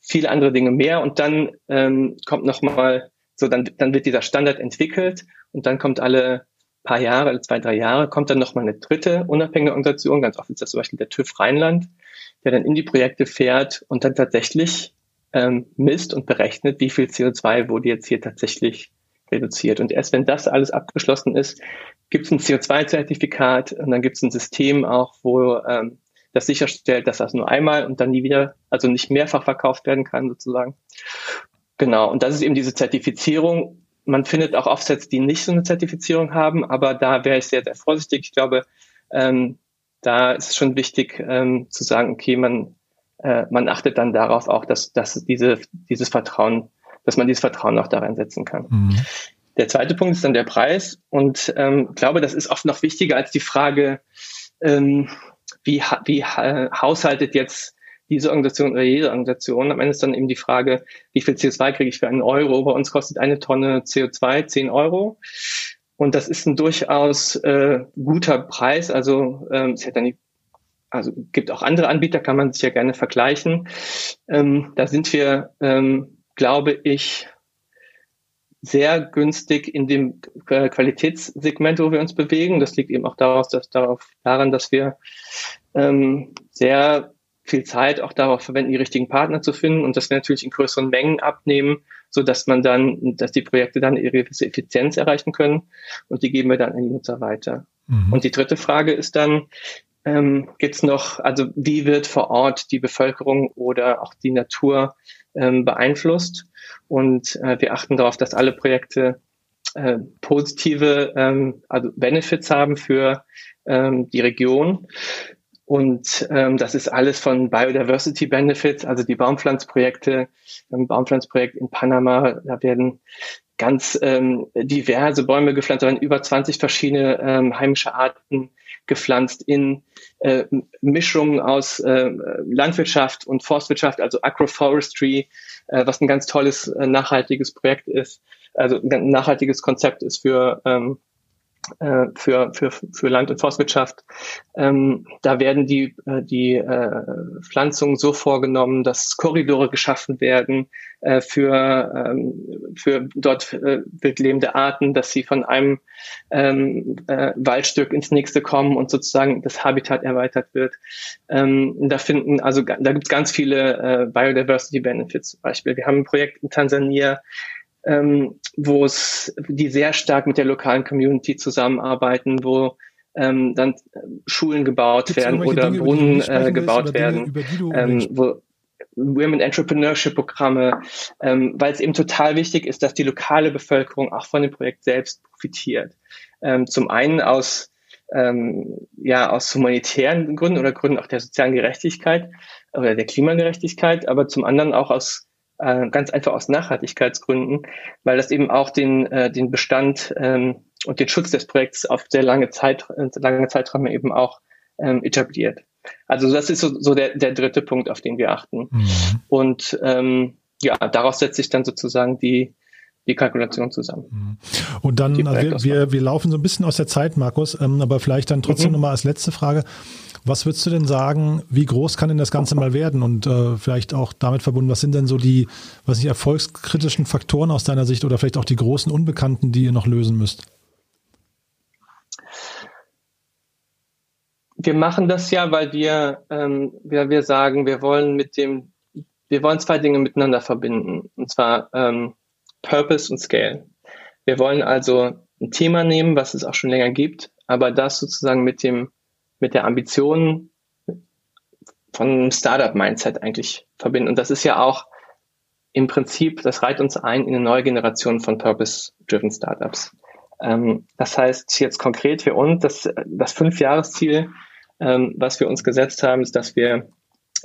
Viele andere Dinge mehr. Und dann ähm, kommt nochmal, so dann, dann wird dieser Standard entwickelt und dann kommt alle paar Jahre, alle zwei, drei Jahre, kommt dann nochmal eine dritte unabhängige Organisation, ganz oft ist das zum Beispiel der TÜV Rheinland, der dann in die Projekte fährt und dann tatsächlich ähm, misst und berechnet, wie viel CO2 wurde jetzt hier tatsächlich reduziert. Und erst wenn das alles abgeschlossen ist, gibt es ein CO2-Zertifikat und dann gibt es ein System auch, wo ähm, das sicherstellt, dass das nur einmal und dann nie wieder, also nicht mehrfach verkauft werden kann sozusagen. Genau, und das ist eben diese Zertifizierung. Man findet auch Offsets, die nicht so eine Zertifizierung haben, aber da wäre ich sehr, sehr vorsichtig. Ich glaube, ähm, da ist es schon wichtig ähm, zu sagen, okay, man äh, man achtet dann darauf auch, dass, dass diese, dieses Vertrauen, dass man dieses Vertrauen auch darin setzen kann. Mhm. Der zweite Punkt ist dann der Preis und ähm, glaube, das ist oft noch wichtiger als die Frage, ähm, wie, wie haushaltet jetzt diese Organisation oder jede Organisation. Am Ende ist dann eben die Frage, wie viel CO2 kriege ich für einen Euro? Bei uns kostet eine Tonne CO2 10 Euro. Und das ist ein durchaus äh, guter Preis. Also ähm, es hat dann die, also gibt auch andere Anbieter, kann man sich ja gerne vergleichen. Ähm, da sind wir, ähm, glaube ich, sehr günstig in dem Qualitätssegment, wo wir uns bewegen. Das liegt eben auch daraus, dass, darauf, daran, dass wir ähm, sehr viel Zeit auch darauf verwenden, die richtigen Partner zu finden und dass wir natürlich in größeren Mengen abnehmen, so dass man dann, dass die Projekte dann ihre gewisse Effizienz erreichen können und die geben wir dann an die Nutzer weiter. Mhm. Und die dritte Frage ist dann, ähm, gibt es noch, also wie wird vor Ort die Bevölkerung oder auch die Natur ähm, beeinflusst? Und äh, wir achten darauf, dass alle Projekte äh, positive ähm, also Benefits haben für ähm, die Region. Und ähm, das ist alles von Biodiversity Benefits, also die Baumpflanzprojekte, ein Baumpflanzprojekt in Panama, da werden ganz ähm, diverse Bäume gepflanzt, da werden über 20 verschiedene ähm, heimische Arten gepflanzt in äh, Mischungen aus äh, Landwirtschaft und Forstwirtschaft, also Agroforestry, äh, was ein ganz tolles äh, nachhaltiges Projekt ist, also ein nachhaltiges Konzept ist für ähm, äh, für, für, für Land- und Forstwirtschaft. Ähm, da werden die, äh, die äh, Pflanzungen so vorgenommen, dass Korridore geschaffen werden äh, für, ähm, für dort äh, wildlebende Arten, dass sie von einem ähm, äh, Waldstück ins nächste kommen und sozusagen das Habitat erweitert wird. Ähm, da finden, also da gibt es ganz viele äh, Biodiversity Benefits zum Beispiel. Wir haben ein Projekt in Tansania, ähm, wo es die sehr stark mit der lokalen Community zusammenarbeiten, wo ähm, dann Schulen gebaut Gibt's werden oder Dinge, Brunnen äh, gebaut willst, werden, Dinge, ähm, wo Women Entrepreneurship Programme, ähm, weil es eben total wichtig ist, dass die lokale Bevölkerung auch von dem Projekt selbst profitiert. Ähm, zum einen aus ähm, ja aus humanitären Gründen oder Gründen auch der sozialen Gerechtigkeit oder der Klimagerechtigkeit, aber zum anderen auch aus äh, ganz einfach aus Nachhaltigkeitsgründen, weil das eben auch den, äh, den Bestand ähm, und den Schutz des Projekts auf sehr lange Zeit, äh, lange Zeiträume eben auch ähm, etabliert. Also das ist so, so der, der dritte Punkt, auf den wir achten. Mhm. Und ähm, ja, daraus setzt sich dann sozusagen die, die Kalkulation zusammen. Mhm. Und dann, also wir, wir, wir laufen so ein bisschen aus der Zeit, Markus, ähm, aber vielleicht dann trotzdem mhm. nochmal als letzte Frage. Was würdest du denn sagen, wie groß kann denn das Ganze mal werden? Und äh, vielleicht auch damit verbunden, was sind denn so die, was nicht, erfolgskritischen Faktoren aus deiner Sicht oder vielleicht auch die großen Unbekannten, die ihr noch lösen müsst? Wir machen das ja, weil wir, ähm, weil wir sagen, wir wollen mit dem, wir wollen zwei Dinge miteinander verbinden. Und zwar ähm, Purpose und Scale. Wir wollen also ein Thema nehmen, was es auch schon länger gibt, aber das sozusagen mit dem mit der Ambition von Startup-Mindset eigentlich verbinden. Und das ist ja auch im Prinzip, das reiht uns ein in eine neue Generation von Purpose-driven Startups. Ähm, das heißt jetzt konkret für uns, das, das Fünfjahresziel, ähm, was wir uns gesetzt haben, ist, dass wir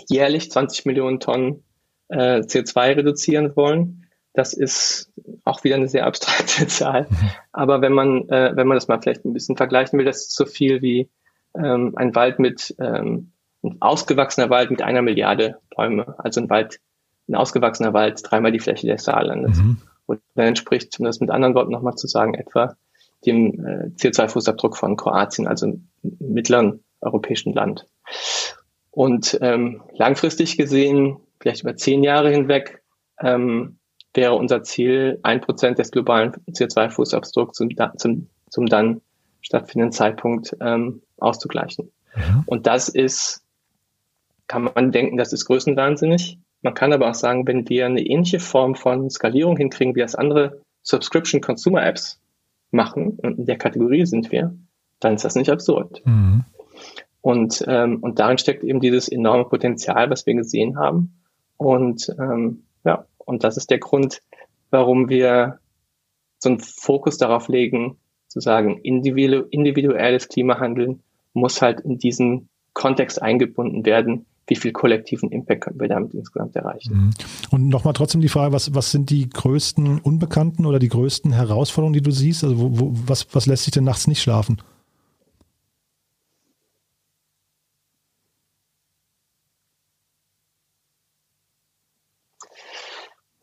jährlich 20 Millionen Tonnen äh, CO2 reduzieren wollen. Das ist auch wieder eine sehr abstrakte <laughs> Zahl. Mhm. Aber wenn man, äh, wenn man das mal vielleicht ein bisschen vergleichen will, das ist so viel wie ähm, ein Wald mit, ähm, ein ausgewachsener Wald mit einer Milliarde Bäume, also ein Wald, ein ausgewachsener Wald, dreimal die Fläche des Saarlandes. Mhm. Und der entspricht, um das mit anderen Worten nochmal zu sagen, etwa dem äh, CO2-Fußabdruck von Kroatien, also einem mittleren europäischen Land. Und ähm, langfristig gesehen, vielleicht über zehn Jahre hinweg, ähm, wäre unser Ziel, ein Prozent des globalen CO2-Fußabdrucks zum, zum, zum dann stattfindenden Zeitpunkt ähm, auszugleichen. Mhm. Und das ist, kann man denken, das ist größenwahnsinnig. Man kann aber auch sagen, wenn wir eine ähnliche Form von Skalierung hinkriegen, wie das andere Subscription Consumer Apps machen, und in der Kategorie sind wir, dann ist das nicht absurd. Mhm. Und, ähm, und darin steckt eben dieses enorme Potenzial, was wir gesehen haben. Und ähm, ja, und das ist der Grund, warum wir so einen Fokus darauf legen, zu sagen, individuelles Klimahandeln muss halt in diesen Kontext eingebunden werden, wie viel kollektiven Impact können wir damit insgesamt erreichen. Mhm. Und nochmal trotzdem die Frage, was, was sind die größten Unbekannten oder die größten Herausforderungen, die du siehst? Also wo, wo, was, was lässt sich denn nachts nicht schlafen?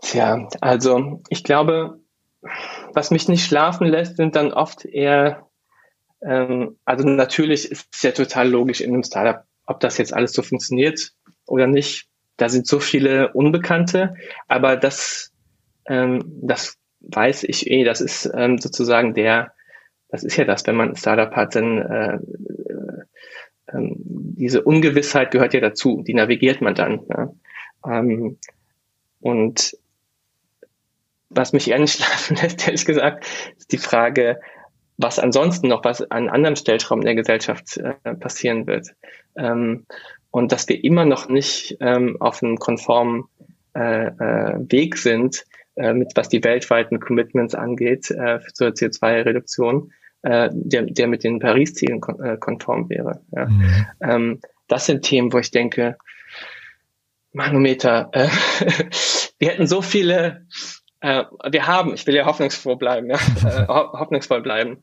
Tja, also ich glaube, was mich nicht schlafen lässt, sind dann oft eher, ähm, also natürlich ist es ja total logisch in einem Startup, ob das jetzt alles so funktioniert oder nicht. Da sind so viele Unbekannte, aber das, ähm, das weiß ich eh, das ist ähm, sozusagen der, das ist ja das, wenn man ein Startup hat, dann äh, äh, ähm, diese Ungewissheit gehört ja dazu, die navigiert man dann. Ja? Ähm, und was mich eher nicht <laughs> schlafen lässt, ehrlich gesagt, ist die Frage, was ansonsten noch was an anderem Stellschrauben in der Gesellschaft äh, passieren wird. Ähm, und dass wir immer noch nicht ähm, auf einem konformen äh, äh, Weg sind, äh, mit was die weltweiten Commitments angeht äh, zur CO2-Reduktion, äh, der, der mit den Paris-Zielen kon äh, konform wäre. Ja. Mhm. Ähm, das sind Themen, wo ich denke, Manometer, äh, <laughs> wir hätten so viele äh, wir haben, ich will ja hoffnungsvoll bleiben, ja, <laughs> äh, hoffnungsvoll bleiben.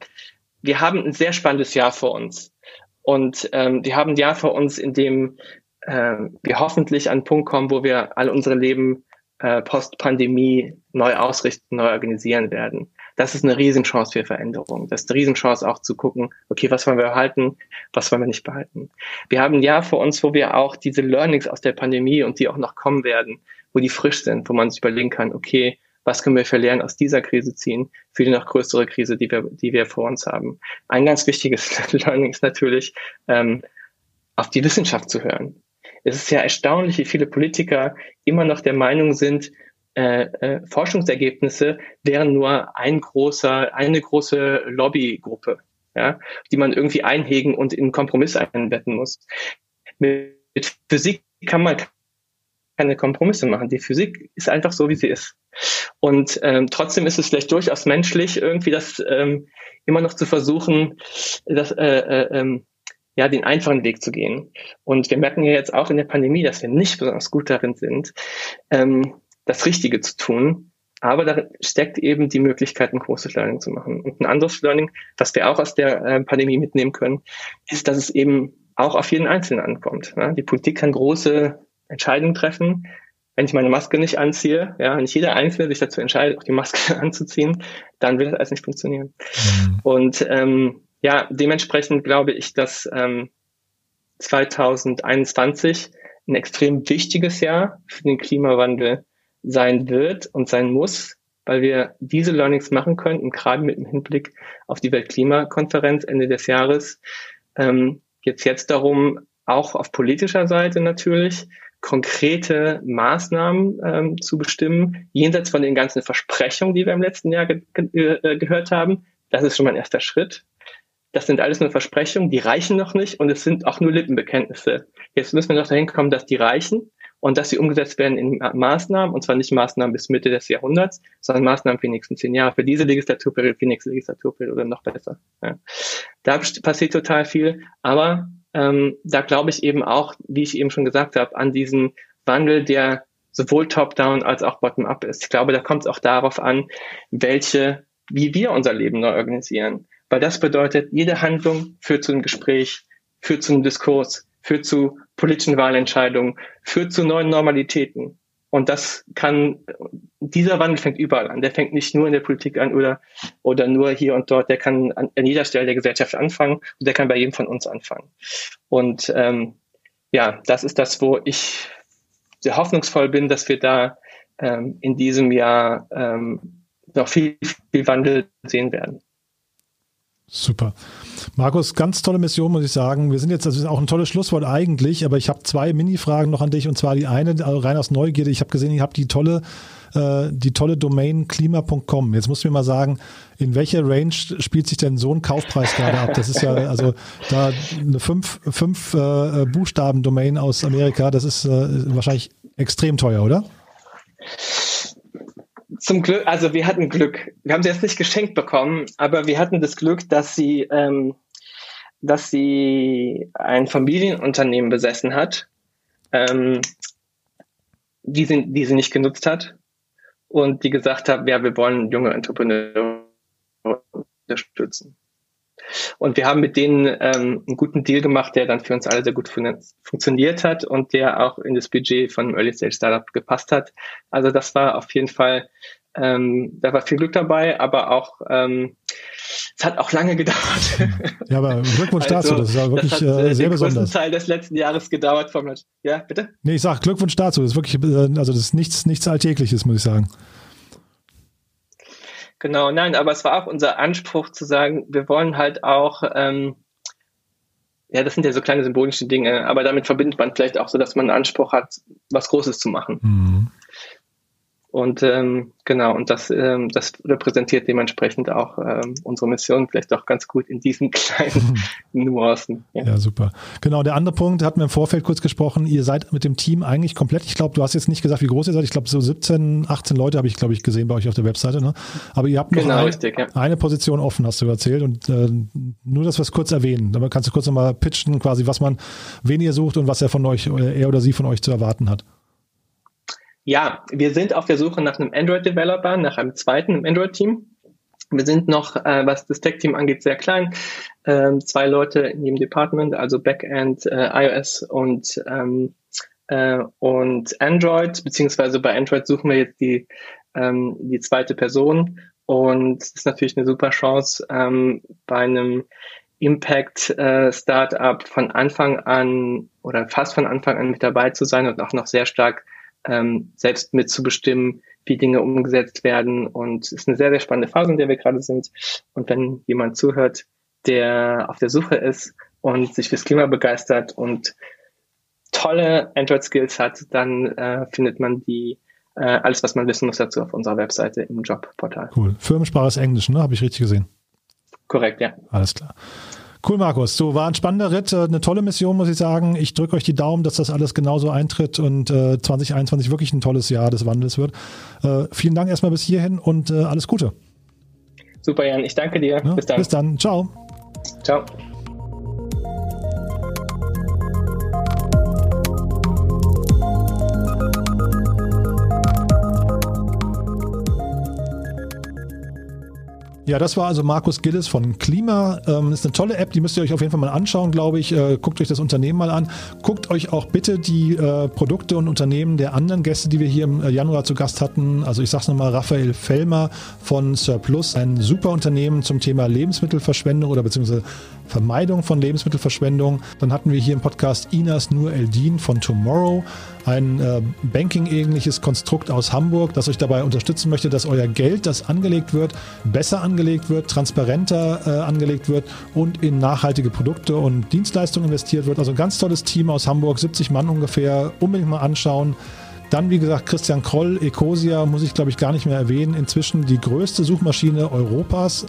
Wir haben ein sehr spannendes Jahr vor uns. Und ähm, wir haben ein Jahr vor uns, in dem äh, wir hoffentlich an einen Punkt kommen, wo wir all unsere Leben äh, post-Pandemie neu ausrichten, neu organisieren werden. Das ist eine Riesenchance für Veränderung. Das ist eine Riesenchance auch zu gucken, okay, was wollen wir behalten, was wollen wir nicht behalten. Wir haben ein Jahr vor uns, wo wir auch diese Learnings aus der Pandemie und die auch noch kommen werden, wo die frisch sind, wo man sich überlegen kann, okay, was können wir für Lernen aus dieser Krise ziehen für die noch größere Krise, die wir, die wir vor uns haben. Ein ganz wichtiges <laughs> Learning ist natürlich, ähm, auf die Wissenschaft zu hören. Es ist ja erstaunlich, wie viele Politiker immer noch der Meinung sind, äh, äh, Forschungsergebnisse wären nur ein großer, eine große Lobbygruppe, ja, die man irgendwie einhegen und in Kompromiss einbetten muss. Mit Physik kann man keine Kompromisse machen. Die Physik ist einfach so, wie sie ist. Und ähm, trotzdem ist es vielleicht durchaus menschlich, irgendwie das ähm, immer noch zu versuchen, das, äh, äh, ähm, ja, den einfachen Weg zu gehen. Und wir merken ja jetzt auch in der Pandemie, dass wir nicht besonders gut darin sind, ähm, das Richtige zu tun. Aber da steckt eben die Möglichkeit, ein großes Learning zu machen. Und ein anderes Learning, was wir auch aus der äh, Pandemie mitnehmen können, ist, dass es eben auch auf jeden Einzelnen ankommt. Ne? Die Politik kann große Entscheidungen treffen, wenn ich meine Maske nicht anziehe, ja, wenn nicht jeder Einzelne sich dazu entscheidet, auch die Maske <laughs> anzuziehen, dann wird das alles nicht funktionieren. Mhm. Und ähm, ja, dementsprechend glaube ich, dass ähm, 2021 ein extrem wichtiges Jahr für den Klimawandel sein wird und sein muss, weil wir diese Learnings machen können und gerade mit dem Hinblick auf die Weltklimakonferenz Ende des Jahres ähm, geht es jetzt darum, auch auf politischer Seite natürlich, konkrete Maßnahmen ähm, zu bestimmen, jenseits von den ganzen Versprechungen, die wir im letzten Jahr ge ge äh, gehört haben. Das ist schon mal ein erster Schritt. Das sind alles nur Versprechungen, die reichen noch nicht und es sind auch nur Lippenbekenntnisse. Jetzt müssen wir noch dahin kommen, dass die reichen und dass sie umgesetzt werden in Maßnahmen, und zwar nicht Maßnahmen bis Mitte des Jahrhunderts, sondern Maßnahmen für die nächsten zehn Jahre, für diese Legislaturperiode, für die nächste Legislaturperiode noch besser. Ja. Da passiert total viel, aber ähm, da glaube ich eben auch, wie ich eben schon gesagt habe, an diesen Wandel, der sowohl top-down als auch bottom-up ist. Ich glaube, da kommt es auch darauf an, welche, wie wir unser Leben neu organisieren. Weil das bedeutet, jede Handlung führt zu einem Gespräch, führt zu einem Diskurs, führt zu politischen Wahlentscheidungen, führt zu neuen Normalitäten. Und das kann, dieser Wandel fängt überall an. Der fängt nicht nur in der Politik an oder, oder nur hier und dort. Der kann an, an jeder Stelle der Gesellschaft anfangen und der kann bei jedem von uns anfangen. Und ähm, ja, das ist das, wo ich sehr hoffnungsvoll bin, dass wir da ähm, in diesem Jahr ähm, noch viel, viel Wandel sehen werden. Super. Markus, ganz tolle Mission, muss ich sagen. Wir sind jetzt, das ist auch ein tolles Schlusswort eigentlich, aber ich habe zwei Mini-Fragen noch an dich und zwar die eine, also rein aus Neugierde. Ich habe gesehen, ihr habt die tolle, äh, die tolle Domain klima.com. Jetzt musst du mir mal sagen, in welcher Range spielt sich denn so ein Kaufpreis gerade ab? Das ist ja, also da eine fünf, fünf äh, Buchstaben-Domain aus Amerika, das ist äh, wahrscheinlich extrem teuer, oder? Zum Glück, also wir hatten Glück. Wir haben sie jetzt nicht geschenkt bekommen, aber wir hatten das Glück, dass sie, ähm, dass sie ein Familienunternehmen besessen hat, ähm, die, sie, die sie nicht genutzt hat und die gesagt hat, ja, wir wollen junge Entrepreneure unterstützen. Und wir haben mit denen ähm, einen guten Deal gemacht, der dann für uns alle sehr gut fun funktioniert hat und der auch in das Budget von Early Stage Startup gepasst hat. Also das war auf jeden Fall, ähm, da war viel Glück dabei, aber auch ähm, es hat auch lange <laughs> gedauert. Ja, aber Glückwunsch also, dazu, das war wirklich das hat, äh, äh sehr den besonders. Teil des letzten Jahres gedauert vom Ja, bitte? Nee, ich sag Glückwunsch dazu, das ist wirklich, äh, also das ist nichts, nichts Alltägliches, muss ich sagen. Genau, nein, aber es war auch unser Anspruch zu sagen, wir wollen halt auch, ähm, ja, das sind ja so kleine symbolische Dinge, aber damit verbindet man vielleicht auch so, dass man einen Anspruch hat, was Großes zu machen. Mhm. Und ähm, genau, und das, ähm, das repräsentiert dementsprechend auch ähm, unsere Mission vielleicht auch ganz gut in diesen <laughs> kleinen <laughs> Nuancen. Ja. ja. super. Genau, der andere Punkt, hatten wir im Vorfeld kurz gesprochen, ihr seid mit dem Team eigentlich komplett, ich glaube, du hast jetzt nicht gesagt, wie groß ihr seid, ich glaube so 17, 18 Leute habe ich, glaube ich, gesehen bei euch auf der Webseite, ne? Aber ihr habt noch genau, ein, richtig, ja. eine Position offen, hast du erzählt. Und äh, nur, dass wir es kurz erwähnen. Dann kannst du kurz nochmal pitchen, quasi, was man, wen ihr sucht und was er von euch, er oder sie von euch zu erwarten hat. Ja, wir sind auf der Suche nach einem Android-Developer, nach einem zweiten Android-Team. Wir sind noch, äh, was das Tech-Team angeht, sehr klein. Ähm, zwei Leute in jedem Department, also Backend, äh, iOS und, ähm, äh, und Android, beziehungsweise bei Android suchen wir jetzt die, ähm, die zweite Person. Und es ist natürlich eine super Chance, ähm, bei einem Impact äh, von Anfang an oder fast von Anfang an mit dabei zu sein und auch noch sehr stark ähm, selbst mitzubestimmen, wie Dinge umgesetzt werden. Und es ist eine sehr, sehr spannende Phase, in der wir gerade sind. Und wenn jemand zuhört, der auf der Suche ist und sich fürs Klima begeistert und tolle Android-Skills hat, dann äh, findet man die äh, alles, was man wissen muss dazu auf unserer Webseite im Jobportal. Cool. Firmensprache ist Englisch, ne? Habe ich richtig gesehen. Korrekt, ja. Alles klar. Cool, Markus. So war ein spannender Ritt, äh, eine tolle Mission, muss ich sagen. Ich drücke euch die Daumen, dass das alles genauso eintritt und äh, 2021 wirklich ein tolles Jahr des Wandels wird. Äh, vielen Dank erstmal bis hierhin und äh, alles Gute. Super, Jan. Ich danke dir. Ja, bis dann. Bis dann. Ciao. Ciao. Ja, das war also Markus Gillis von Klima. Ähm, ist eine tolle App, die müsst ihr euch auf jeden Fall mal anschauen, glaube ich. Äh, guckt euch das Unternehmen mal an. Guckt euch auch bitte die äh, Produkte und Unternehmen der anderen Gäste, die wir hier im äh, Januar zu Gast hatten. Also ich sage es nochmal, Raphael Fellmer von Surplus, ein super Unternehmen zum Thema Lebensmittelverschwendung oder beziehungsweise Vermeidung von Lebensmittelverschwendung. Dann hatten wir hier im Podcast Inas Nur Eldin von Tomorrow ein äh, Banking-ähnliches Konstrukt aus Hamburg, das euch dabei unterstützen möchte, dass euer Geld, das angelegt wird, besser angelegt wird, transparenter äh, angelegt wird und in nachhaltige Produkte und Dienstleistungen investiert wird. Also ein ganz tolles Team aus Hamburg, 70 Mann ungefähr. Unbedingt mal anschauen. Dann, wie gesagt, Christian Kroll, Ecosia, muss ich glaube ich gar nicht mehr erwähnen. Inzwischen die größte Suchmaschine Europas.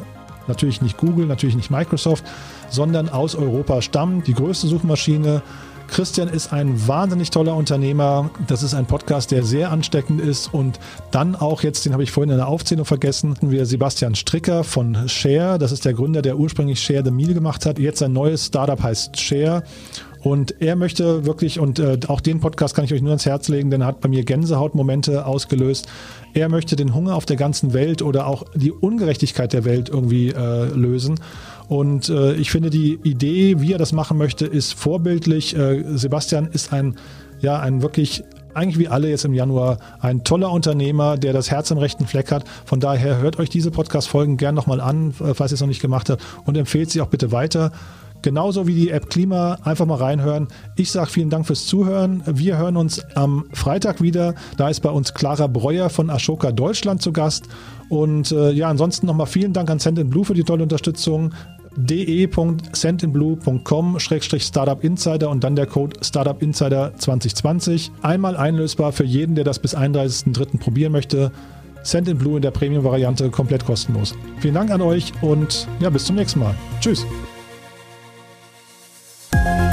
Natürlich nicht Google, natürlich nicht Microsoft, sondern aus Europa stammt. Die größte Suchmaschine Christian ist ein wahnsinnig toller Unternehmer. Das ist ein Podcast, der sehr ansteckend ist. Und dann auch jetzt, den habe ich vorhin in der Aufzählung vergessen, wir Sebastian Stricker von Share. Das ist der Gründer, der ursprünglich Share the Meal gemacht hat. Jetzt ein neues Startup heißt Share. Und er möchte wirklich, und äh, auch den Podcast kann ich euch nur ans Herz legen, denn er hat bei mir Gänsehautmomente ausgelöst. Er möchte den Hunger auf der ganzen Welt oder auch die Ungerechtigkeit der Welt irgendwie äh, lösen. Und äh, ich finde die Idee, wie er das machen möchte, ist vorbildlich. Äh, Sebastian ist ein, ja, ein wirklich eigentlich wie alle jetzt im Januar ein toller Unternehmer, der das Herz am rechten Fleck hat. Von daher hört euch diese Podcast-Folgen gern nochmal an, äh, falls ihr es noch nicht gemacht habt und empfehlt sie auch bitte weiter. Genauso wie die App Klima, einfach mal reinhören. Ich sage vielen Dank fürs Zuhören. Wir hören uns am Freitag wieder. Da ist bei uns Clara Breuer von Ashoka Deutschland zu Gast. Und äh, ja, ansonsten nochmal vielen Dank an Send Blue für die tolle Unterstützung de.sendinblue.com-startup insider und dann der Code Startup Insider 2020. Einmal einlösbar für jeden, der das bis 31.03. probieren möchte. Send in Blue in der Premium-Variante komplett kostenlos. Vielen Dank an euch und ja, bis zum nächsten Mal. Tschüss. Thank you.